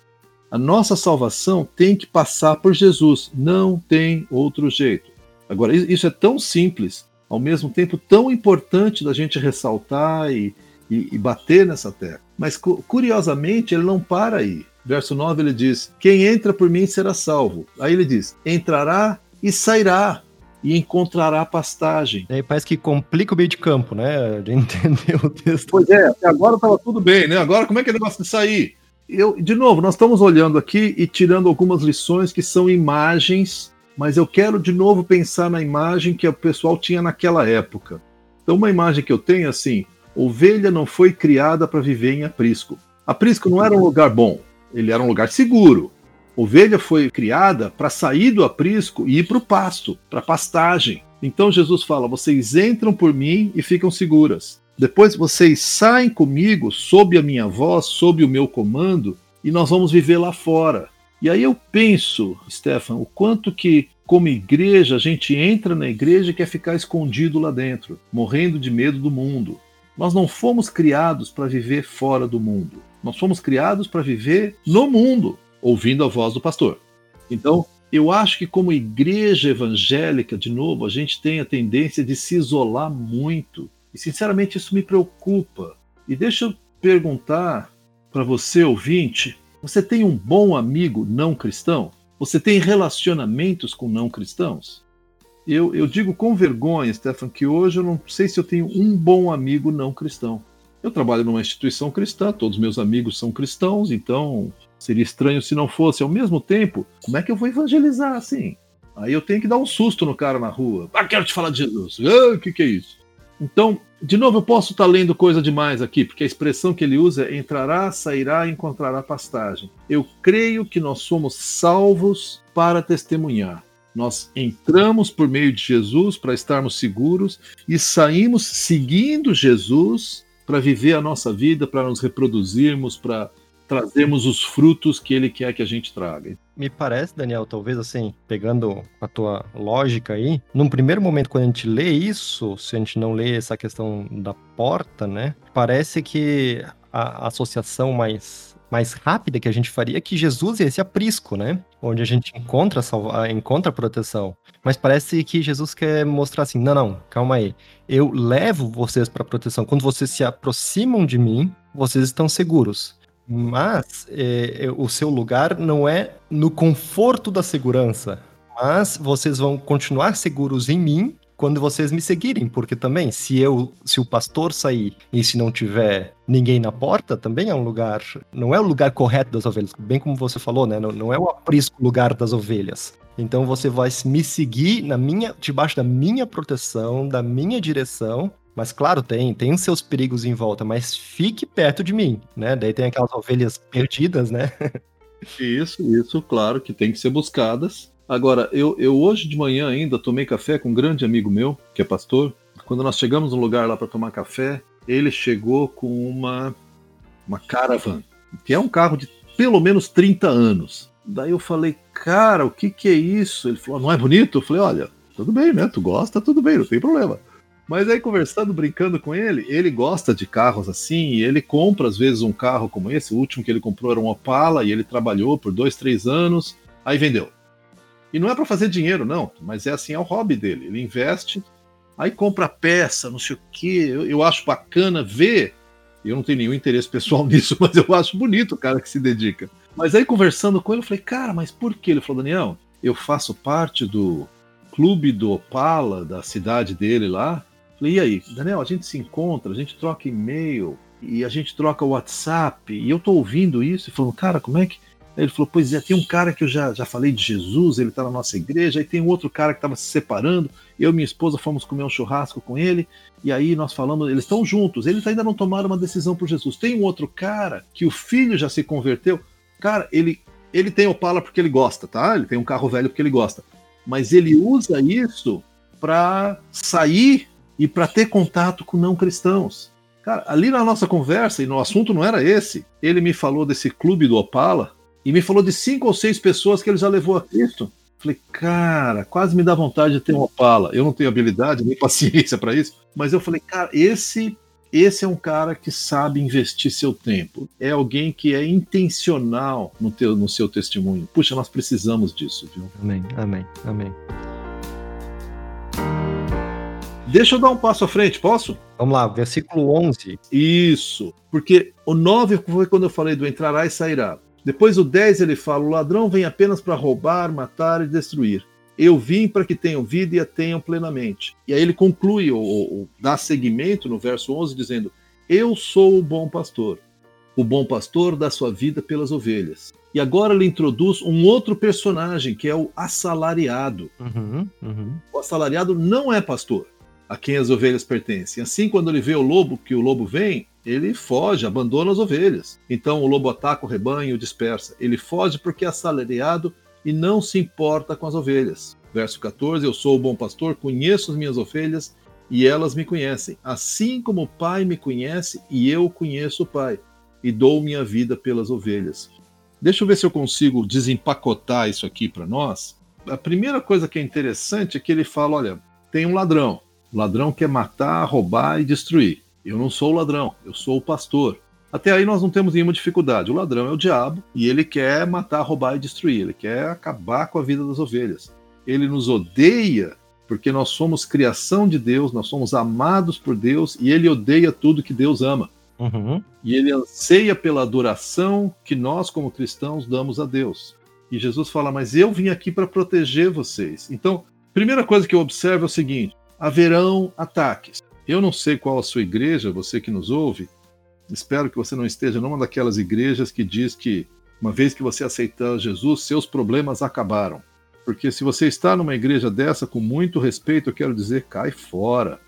a nossa salvação tem que passar por Jesus, não tem outro jeito. Agora, isso é tão simples, ao mesmo tempo tão importante da gente ressaltar e, e, e bater nessa tecla. Mas, curiosamente, ele não para aí. Verso 9 ele diz: Quem entra por mim será salvo. Aí ele diz: entrará e sairá e encontrará pastagem. Aí parece que complica o meio de campo, né? De entender o texto. Pois é, agora estava tudo bem, né? Agora como é que é o negócio de sair? Eu, de novo, nós estamos olhando aqui e tirando algumas lições que são imagens, mas eu quero de novo pensar na imagem que o pessoal tinha naquela época. Então, uma imagem que eu tenho é assim: ovelha não foi criada para viver em aprisco. Aprisco não era um lugar bom, ele era um lugar seguro. Ovelha foi criada para sair do aprisco e ir para o pasto, para pastagem. Então Jesus fala: vocês entram por mim e ficam seguras. Depois vocês saem comigo, sob a minha voz, sob o meu comando, e nós vamos viver lá fora. E aí eu penso, Stefan, o quanto que, como igreja, a gente entra na igreja e quer ficar escondido lá dentro, morrendo de medo do mundo. Nós não fomos criados para viver fora do mundo. Nós fomos criados para viver no mundo, ouvindo a voz do pastor. Então, eu acho que como igreja evangélica, de novo, a gente tem a tendência de se isolar muito e sinceramente isso me preocupa. E deixa eu perguntar para você, ouvinte: você tem um bom amigo não cristão? Você tem relacionamentos com não cristãos? Eu, eu digo com vergonha, Stefan, que hoje eu não sei se eu tenho um bom amigo não cristão. Eu trabalho numa instituição cristã, todos meus amigos são cristãos, então seria estranho se não fosse. Ao mesmo tempo, como é que eu vou evangelizar assim? Aí eu tenho que dar um susto no cara na rua. Ah, quero te falar de Jesus. Ah, o que, que é isso? Então, de novo, eu posso estar lendo coisa demais aqui, porque a expressão que ele usa é entrará, sairá e encontrará pastagem. Eu creio que nós somos salvos para testemunhar. Nós entramos por meio de Jesus para estarmos seguros e saímos seguindo Jesus para viver a nossa vida, para nos reproduzirmos, para trazermos os frutos que ele quer que a gente traga. Me parece, Daniel, talvez assim, pegando a tua lógica aí, num primeiro momento, quando a gente lê isso, se a gente não lê essa questão da porta, né, parece que a associação mais mais rápida que a gente faria é que Jesus é esse aprisco, né? Onde a gente encontra salva, encontra proteção. Mas parece que Jesus quer mostrar assim: não, não, calma aí. Eu levo vocês para proteção. Quando vocês se aproximam de mim, vocês estão seguros. Mas é, é, o seu lugar não é no conforto da segurança. Mas vocês vão continuar seguros em mim quando vocês me seguirem, porque também se eu, se o pastor sair e se não tiver ninguém na porta, também é um lugar, não é o lugar correto das ovelhas, bem como você falou, né? Não, não é o aprisco lugar das ovelhas. Então você vai me seguir na minha, debaixo da minha proteção, da minha direção, mas claro, tem, tem seus perigos em volta, mas fique perto de mim, né? Daí tem aquelas ovelhas perdidas, né? isso, isso, claro, que tem que ser buscadas. Agora, eu, eu hoje de manhã ainda tomei café com um grande amigo meu, que é pastor. Quando nós chegamos no lugar lá para tomar café, ele chegou com uma, uma caravan, que é um carro de pelo menos 30 anos. Daí eu falei, cara, o que que é isso? Ele falou, não é bonito? Eu falei, olha, tudo bem, né? Tu gosta, tudo bem, não tem problema. Mas aí, conversando, brincando com ele, ele gosta de carros assim, e ele compra às vezes um carro como esse. O último que ele comprou era um Opala, e ele trabalhou por dois, três anos, aí vendeu. E não é para fazer dinheiro, não, mas é assim, é o hobby dele. Ele investe, aí compra peça, não sei o quê. Eu, eu acho bacana ver. Eu não tenho nenhum interesse pessoal nisso, mas eu acho bonito o cara que se dedica. Mas aí, conversando com ele, eu falei, cara, mas por quê? Ele falou, Daniel, eu faço parte do clube do Opala, da cidade dele lá, Falei, e aí, Daniel, a gente se encontra, a gente troca e-mail e a gente troca WhatsApp, e eu tô ouvindo isso e falando, cara, como é que. Aí ele falou, pois é, tem um cara que eu já, já falei de Jesus, ele tá na nossa igreja, aí tem um outro cara que tava se separando, eu e minha esposa fomos comer um churrasco com ele, e aí nós falamos, eles estão juntos, eles ainda não tomaram uma decisão por Jesus. Tem um outro cara que o filho já se converteu, cara, ele, ele tem Opala porque ele gosta, tá? Ele tem um carro velho porque ele gosta. Mas ele usa isso para sair e para ter contato com não cristãos. Cara, ali na nossa conversa, e no assunto não era esse, ele me falou desse clube do Opala e me falou de cinco ou seis pessoas que ele já levou a Cristo. Falei, cara, quase me dá vontade de ter um Opala. Eu não tenho habilidade nem paciência para isso, mas eu falei, cara, esse esse é um cara que sabe investir seu tempo. É alguém que é intencional no, teu, no seu testemunho. Puxa, nós precisamos disso, viu? Amém, amém, amém. Deixa eu dar um passo à frente, posso? Vamos lá, versículo 11. Isso, porque o 9 foi quando eu falei do entrará e sairá. Depois o 10 ele fala: o ladrão vem apenas para roubar, matar e destruir. Eu vim para que tenham vida e a tenham plenamente. E aí ele conclui, ou, ou dá seguimento no verso 11, dizendo: Eu sou o bom pastor. o bom pastor dá sua vida pelas ovelhas. E agora ele introduz um outro personagem, que é o assalariado. Uhum, uhum. O assalariado não é pastor, a quem as ovelhas pertencem. Assim, quando ele vê o lobo, que o lobo vem, ele foge, abandona as ovelhas. Então o lobo ataca o rebanho e o dispersa. Ele foge porque é assalariado e não se importa com as ovelhas. Verso 14: Eu sou o bom pastor, conheço as minhas ovelhas e elas me conhecem, assim como o Pai me conhece e eu conheço o Pai, e dou minha vida pelas ovelhas. Deixa eu ver se eu consigo desempacotar isso aqui para nós. A primeira coisa que é interessante é que ele fala: olha, tem um ladrão. O ladrão quer matar, roubar e destruir. Eu não sou o ladrão, eu sou o pastor. Até aí nós não temos nenhuma dificuldade. O ladrão é o diabo e ele quer matar, roubar e destruir. Ele quer acabar com a vida das ovelhas. Ele nos odeia porque nós somos criação de Deus, nós somos amados por Deus e ele odeia tudo que Deus ama. Uhum. E ele anseia pela adoração que nós, como cristãos, damos a Deus. E Jesus fala: Mas eu vim aqui para proteger vocês. Então, primeira coisa que eu observo é o seguinte: haverão ataques. Eu não sei qual a sua igreja, você que nos ouve, espero que você não esteja numa daquelas igrejas que diz que, uma vez que você aceitar Jesus, seus problemas acabaram. Porque se você está numa igreja dessa, com muito respeito, eu quero dizer, cai fora.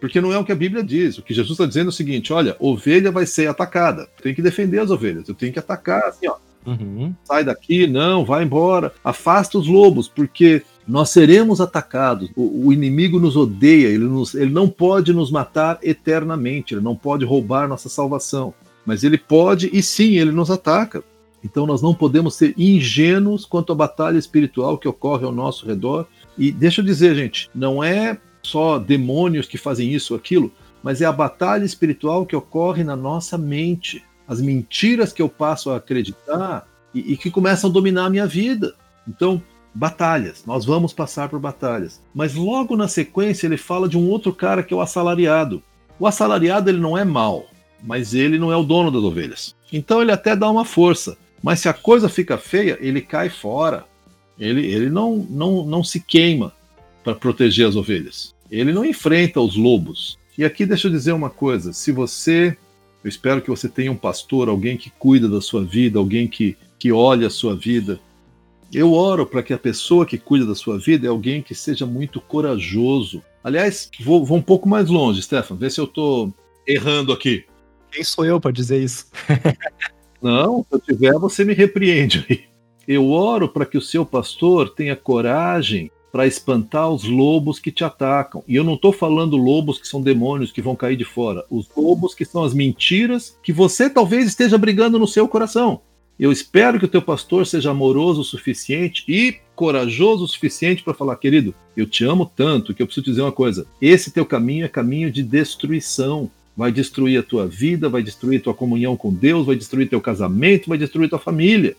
Porque não é o que a Bíblia diz. O que Jesus está dizendo é o seguinte: olha, ovelha vai ser atacada. Tem que defender as ovelhas. Eu tenho que atacar assim, ó. Uhum. Sai daqui, não, vai embora. Afasta os lobos, porque nós seremos atacados. O, o inimigo nos odeia, ele, nos, ele não pode nos matar eternamente, ele não pode roubar nossa salvação. Mas ele pode, e sim, ele nos ataca. Então nós não podemos ser ingênuos quanto à batalha espiritual que ocorre ao nosso redor. E deixa eu dizer, gente, não é só demônios que fazem isso ou aquilo, mas é a batalha espiritual que ocorre na nossa mente. As mentiras que eu passo a acreditar e, e que começam a dominar a minha vida. Então, batalhas, nós vamos passar por batalhas. Mas logo na sequência ele fala de um outro cara que é o assalariado. O assalariado ele não é mau, mas ele não é o dono das ovelhas. Então ele até dá uma força, mas se a coisa fica feia, ele cai fora. Ele, ele não, não, não se queima para proteger as ovelhas. Ele não enfrenta os lobos. E aqui deixa eu dizer uma coisa: se você, eu espero que você tenha um pastor, alguém que cuida da sua vida, alguém que, que olha a sua vida. Eu oro para que a pessoa que cuida da sua vida é alguém que seja muito corajoso. Aliás, vou, vou um pouco mais longe, Stefan, vê se eu estou errando aqui. Quem sou eu para dizer isso? Não, se eu tiver, você me repreende. Eu oro para que o seu pastor tenha coragem para espantar os lobos que te atacam. E eu não estou falando lobos que são demônios que vão cair de fora. Os lobos que são as mentiras que você talvez esteja brigando no seu coração. Eu espero que o teu pastor seja amoroso o suficiente e corajoso o suficiente para falar, querido, eu te amo tanto que eu preciso te dizer uma coisa. Esse teu caminho é caminho de destruição. Vai destruir a tua vida, vai destruir tua comunhão com Deus, vai destruir teu casamento, vai destruir tua família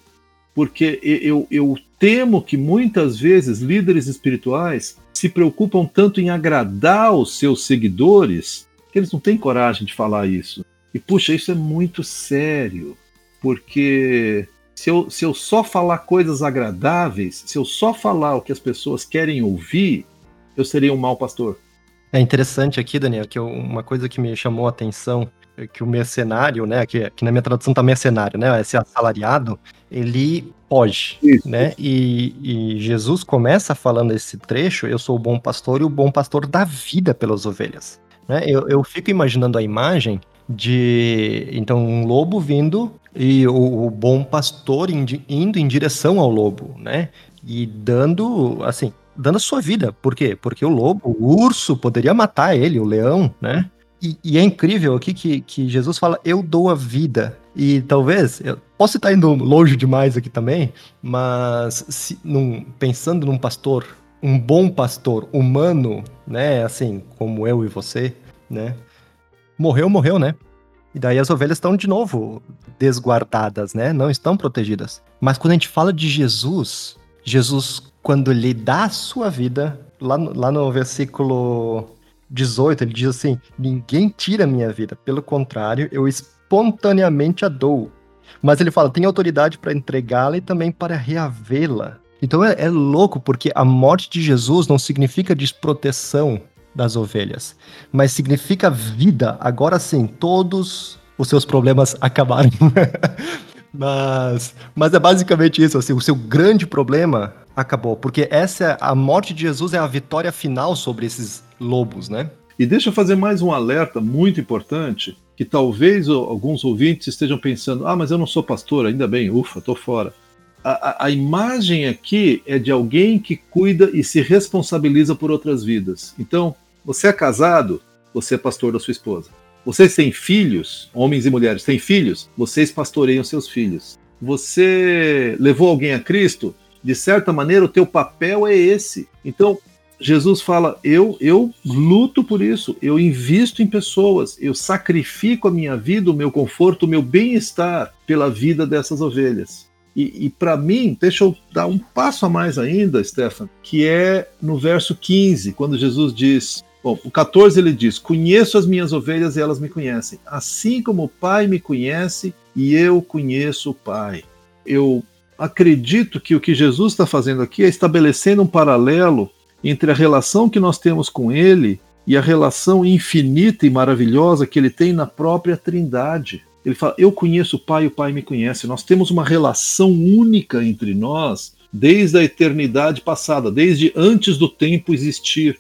porque eu, eu temo que muitas vezes líderes espirituais se preocupam tanto em agradar os seus seguidores que eles não têm coragem de falar isso. E puxa, isso é muito sério, porque se eu, se eu só falar coisas agradáveis, se eu só falar o que as pessoas querem ouvir, eu seria um mau pastor. É interessante aqui, Daniel, que uma coisa que me chamou a atenção que o mercenário, né, que, que na minha tradução tá mercenário, né, esse assalariado, ele pode, Isso. né, e, e, Jesus começa falando esse trecho, eu sou o bom pastor e o bom pastor dá vida pelas ovelhas, né, eu, eu fico imaginando a imagem de, então, um lobo vindo e o, o bom pastor indo, indo em direção ao lobo, né, e dando, assim, dando a sua vida. Por quê? Porque o lobo, o urso, poderia matar ele, o leão, né? E, e, é incrível aqui que, que Jesus fala, eu dou a vida. E talvez, eu posso estar indo longe demais aqui também, mas se, num, pensando num pastor, um bom pastor humano, né, assim, como eu e você, né, morreu, morreu, né? E daí as ovelhas estão de novo desguardadas, né? Não estão protegidas. Mas quando a gente fala de Jesus, Jesus, quando lhe dá a sua vida, lá no, lá no versículo 18, ele diz assim: Ninguém tira minha vida, pelo contrário, eu espontaneamente a dou. Mas ele fala: tem autoridade para entregá-la e também para reavê-la. Então é, é, louco, porque a morte de Jesus não significa desproteção das ovelhas, mas significa vida. Agora sim, todos os seus problemas acabaram. mas, mas é basicamente isso, assim, o seu grande problema acabou, porque essa é a morte de Jesus é a vitória final sobre esses lobos, né? E deixa eu fazer mais um alerta muito importante, que talvez alguns ouvintes estejam pensando: ah, mas eu não sou pastor, ainda bem, ufa, tô fora. A, a, imagem aqui é de alguém que cuida e se responsabiliza por outras vidas. Então, você é casado, você é pastor da sua esposa. Vocês têm filhos, homens e mulheres têm filhos, vocês pastoreiam seus filhos. Você levou alguém a Cristo, de certa maneira o teu papel é esse. Então, Jesus fala: eu, eu luto por isso, eu invisto em pessoas, eu sacrifico a minha vida, o meu conforto, o meu bem-estar pela vida dessas ovelhas. E, e para mim, deixa eu dar um passo a mais ainda, Stefan, que é no verso 15, quando Jesus diz: Bom, o 14 ele diz: Conheço as minhas ovelhas e elas me conhecem, assim como o Pai me conhece e eu conheço o Pai. Eu acredito que o que Jesus está fazendo aqui é estabelecendo um paralelo entre a relação que nós temos com Ele e a relação infinita e maravilhosa que Ele tem na própria Trindade. Ele fala: Eu conheço o Pai, o Pai me conhece. Nós temos uma relação única entre nós desde a eternidade passada, desde antes do tempo existir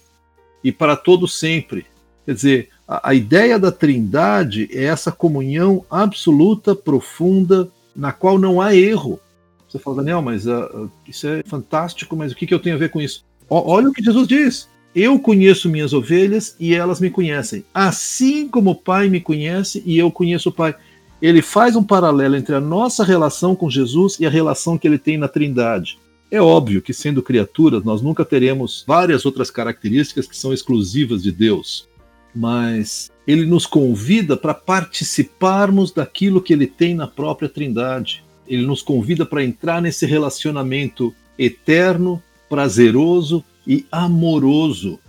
e para todo sempre. Quer dizer, a, a ideia da Trindade é essa comunhão absoluta, profunda, na qual não há erro. Você fala, Daniel, mas uh, isso é fantástico, mas o que, que eu tenho a ver com isso? Olha o que Jesus diz. Eu conheço minhas ovelhas e elas me conhecem. Assim como o Pai me conhece e eu conheço o Pai. Ele faz um paralelo entre a nossa relação com Jesus e a relação que ele tem na Trindade. É óbvio que, sendo criaturas, nós nunca teremos várias outras características que são exclusivas de Deus, mas ele nos convida para participarmos daquilo que ele tem na própria Trindade. Ele nos convida para entrar nesse relacionamento eterno prazeroso e amoroso.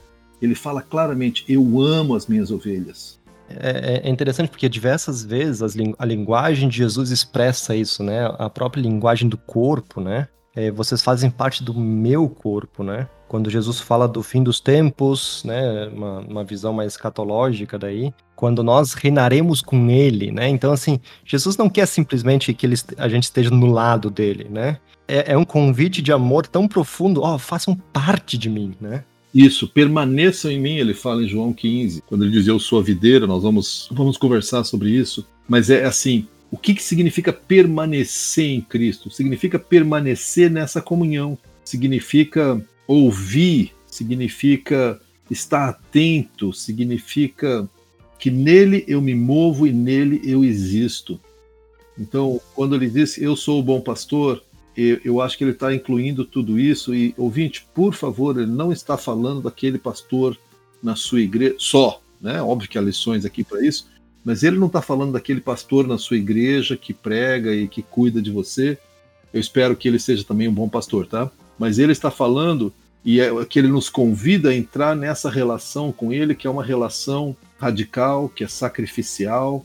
Ele fala claramente: Eu amo as minhas ovelhas. É, é interessante porque diversas vezes a linguagem de Jesus expressa isso, né? A própria linguagem do corpo, né? É, vocês fazem parte do meu corpo, né? Quando Jesus fala do fim dos tempos, né? Uma, uma visão mais escatológica daí, quando nós reinaremos com Ele, né? Então, assim, Jesus não quer simplesmente que ele, a gente esteja no lado dele, né? é, é um convite de amor tão profundo, ó, oh, façam parte de mim, né? Isso, permaneçam em mim, ele fala em João 15, quando ele diz eu sou a videira, nós vamos, vamos conversar sobre isso, mas é assim, o que, que significa permanecer em Cristo? Significa permanecer nessa comunhão, significa ouvir, significa estar atento, significa que nele eu me movo e nele eu existo. Então, quando ele diz eu sou o bom pastor, eu, acho que ele está incluindo tudo isso. E, ouvinte, por favor, ele não está falando daquele pastor na sua igreja só, né? Óbvio que há lições aqui para isso, mas ele não está falando daquele pastor na sua igreja que prega e que cuida de você. Eu espero que ele seja também um bom pastor, tá? Mas ele está falando e é que ele nos convida a entrar nessa relação com ele, que é uma relação radical, que é sacrificial,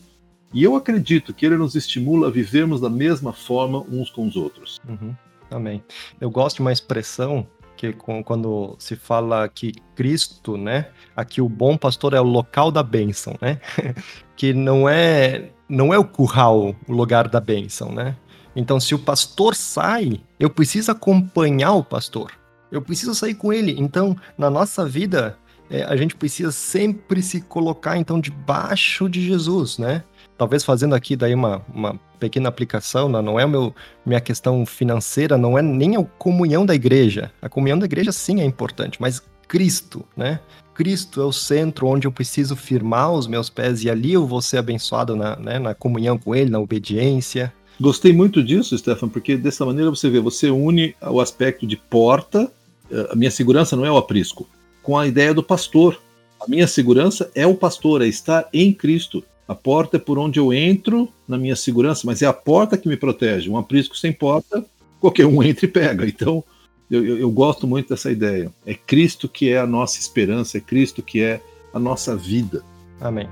e eu acredito que ele nos estimula a vivermos da mesma forma uns com os outros. Uhum, amém. Eu gosto de uma expressão que quando se fala que Cristo, né, aqui o bom pastor é o local da bênção, né, que não é não é o curral o lugar da bênção, né. Então, se o pastor sai, eu preciso acompanhar o pastor. Eu preciso sair com ele. Então, na nossa vida, é, a gente precisa sempre se colocar então debaixo de Jesus, né? Talvez fazendo aqui daí uma, uma pequena aplicação, né? não é meu, minha questão financeira, não é nem a comunhão da igreja. A comunhão da igreja sim é importante, mas Cristo, né? Cristo é o centro onde eu preciso firmar os meus pés e ali eu vou ser abençoado na, né, na comunhão com Ele, na obediência. Gostei muito disso, Stefan, porque dessa maneira você vê, você une o aspecto de porta, eh, a minha segurança não é o aprisco, com a ideia do pastor. A minha segurança é o pastor, é estar em Cristo. A porta é por onde eu entro na minha segurança, mas é a porta que me protege. Um aprisco sem porta, qualquer um entra e pega. Então, eu, eu, eu, gosto muito dessa ideia. É Cristo que é a nossa esperança, é Cristo que é a nossa vida. Amém.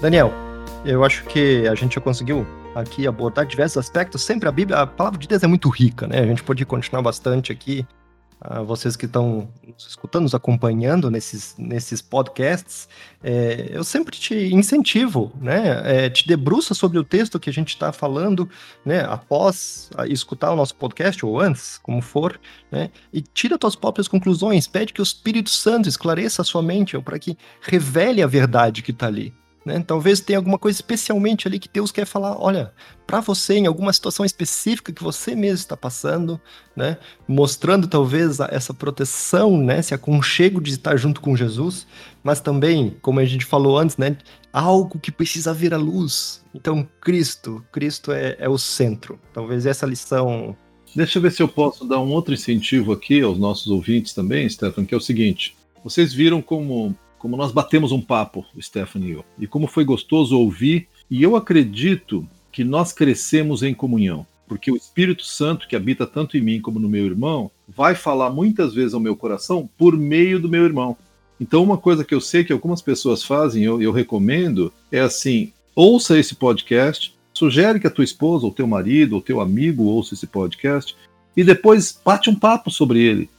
Daniel, eu acho que a gente já conseguiu aqui abordar diversos aspectos. Sempre a Bíblia, a palavra de Deus é muito rica, né? A gente pode continuar bastante aqui a vocês que estão nos escutando, nos acompanhando nesses, nesses podcasts, é, eu sempre te incentivo, né? É, te debruça sobre o texto que a gente está falando, né? Após escutar o nosso podcast, ou antes, como for, né? E tira tuas próprias conclusões, pede que o Espírito Santo esclareça a sua mente, para que revele a verdade que está ali. Né? Talvez tenha alguma coisa especialmente ali que Deus quer falar, olha, para você em alguma situação específica que você mesmo está passando, né? Mostrando talvez essa proteção, né? Esse aconchego de estar junto com Jesus, mas também, como a gente falou antes, né? Algo que precisa vir à luz. Então, Cristo, Cristo é, é o centro. Talvez essa lição. Deixa eu ver se eu posso dar um outro incentivo aqui aos nossos ouvintes também, Stefan, que é o seguinte. Vocês viram como como nós batemos um papo, Stephanie e eu, e como foi gostoso ouvir, e eu acredito que nós crescemos em comunhão, porque o Espírito Santo, que habita tanto em mim como no meu irmão, vai falar muitas vezes ao meu coração por meio do meu irmão. Então, uma coisa que eu sei que algumas pessoas fazem, eu, eu recomendo, é assim: ouça esse podcast, sugere que a tua esposa, ou teu marido, ou teu amigo ouça esse podcast, e depois bate um papo sobre ele.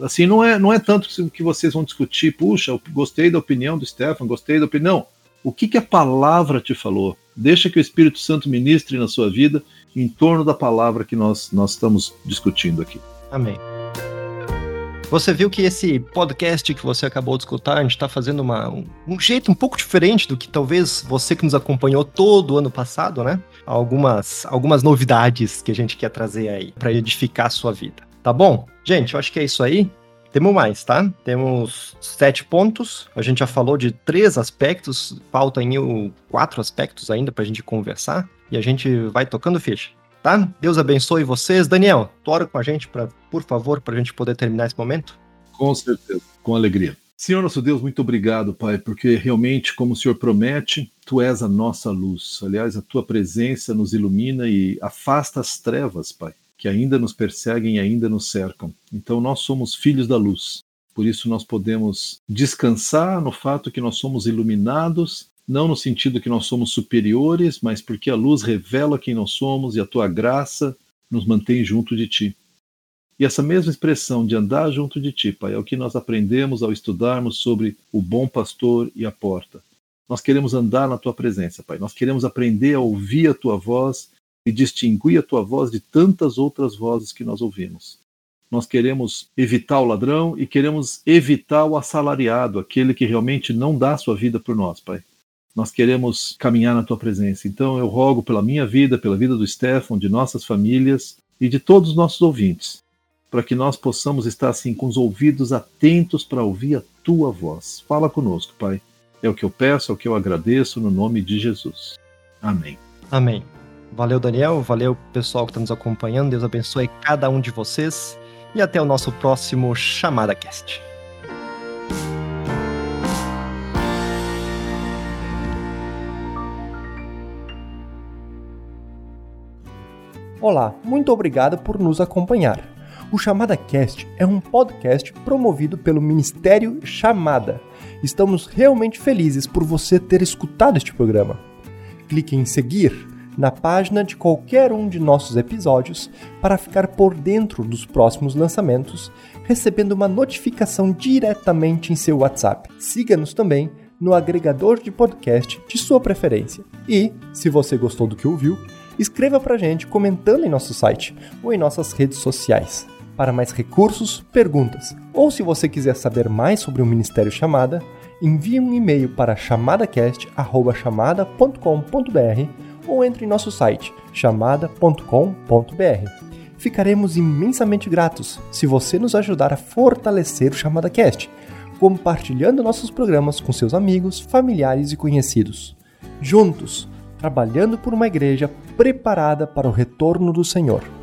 Assim, não é, não é tanto que vocês vão discutir, puxa, gostei da opinião do Stefan, gostei da opinião. Não. O que, que a palavra te falou? Deixa que o Espírito Santo ministre na sua vida em torno da palavra que nós, nós estamos discutindo aqui. Amém. Você viu que esse podcast que você acabou de escutar, a gente está fazendo uma, um, um, jeito um pouco diferente do que talvez você que nos acompanhou todo o ano passado, né? Algumas, algumas novidades que a gente quer trazer aí para edificar a sua vida. Tá bom? Gente, eu acho que é isso aí. Temos mais, tá? Temos sete pontos. A gente já falou de três aspectos. Falta em quatro aspectos ainda pra gente conversar. E a gente vai tocando ficha, tá? Deus abençoe vocês. Daniel, tu ora com a gente, pra, por favor, pra gente poder terminar esse momento? Com certeza, com alegria. Senhor nosso Deus, muito obrigado, Pai, porque realmente, como o Senhor promete, Tu és a nossa luz. Aliás, a Tua presença nos ilumina e afasta as trevas, Pai que ainda nos perseguem e ainda nos cercam. Então nós somos filhos da luz. Por isso nós podemos descansar no fato que nós somos iluminados, não no sentido que nós somos superiores, mas porque a luz revela quem nós somos e a tua graça nos mantém junto de ti. E essa mesma expressão de andar junto de ti, Pai, é o que nós aprendemos ao estudarmos sobre o bom pastor e a porta. Nós queremos andar na tua presença, Pai. Nós queremos aprender a ouvir a tua voz e distinguir a tua voz de tantas outras vozes que nós ouvimos. Nós queremos evitar o ladrão e queremos evitar o assalariado, aquele que realmente não dá sua vida por nós, Pai. Nós queremos caminhar na tua presença. Então eu rogo pela minha vida, pela vida do Stefan, de nossas famílias e de todos os nossos ouvintes, para que nós possamos estar assim com os ouvidos atentos para ouvir a tua voz. Fala conosco, Pai. É o que eu peço, é o que eu agradeço no nome de Jesus. Amém. Amém. Valeu, Daniel. Valeu, pessoal que está nos acompanhando. Deus abençoe cada um de vocês. E até o nosso próximo Chamada Cast. Olá, muito obrigado por nos acompanhar. O Chamada Cast é um podcast promovido pelo Ministério Chamada. Estamos realmente felizes por você ter escutado este programa. Clique em seguir na página de qualquer um de nossos episódios para ficar por dentro dos próximos lançamentos, recebendo uma notificação diretamente em seu WhatsApp. Siga-nos também no agregador de podcast de sua preferência. E, se você gostou do que ouviu, escreva para a gente comentando em nosso site ou em nossas redes sociais. Para mais recursos, perguntas, ou se você quiser saber mais sobre o Ministério Chamada, envie um e-mail para chamadacast.chamada.com.br ou entre em nosso site chamada.com.br. Ficaremos imensamente gratos se você nos ajudar a fortalecer o Chamada Cast, compartilhando nossos programas com seus amigos, familiares e conhecidos. Juntos, trabalhando por uma igreja preparada para o retorno do Senhor.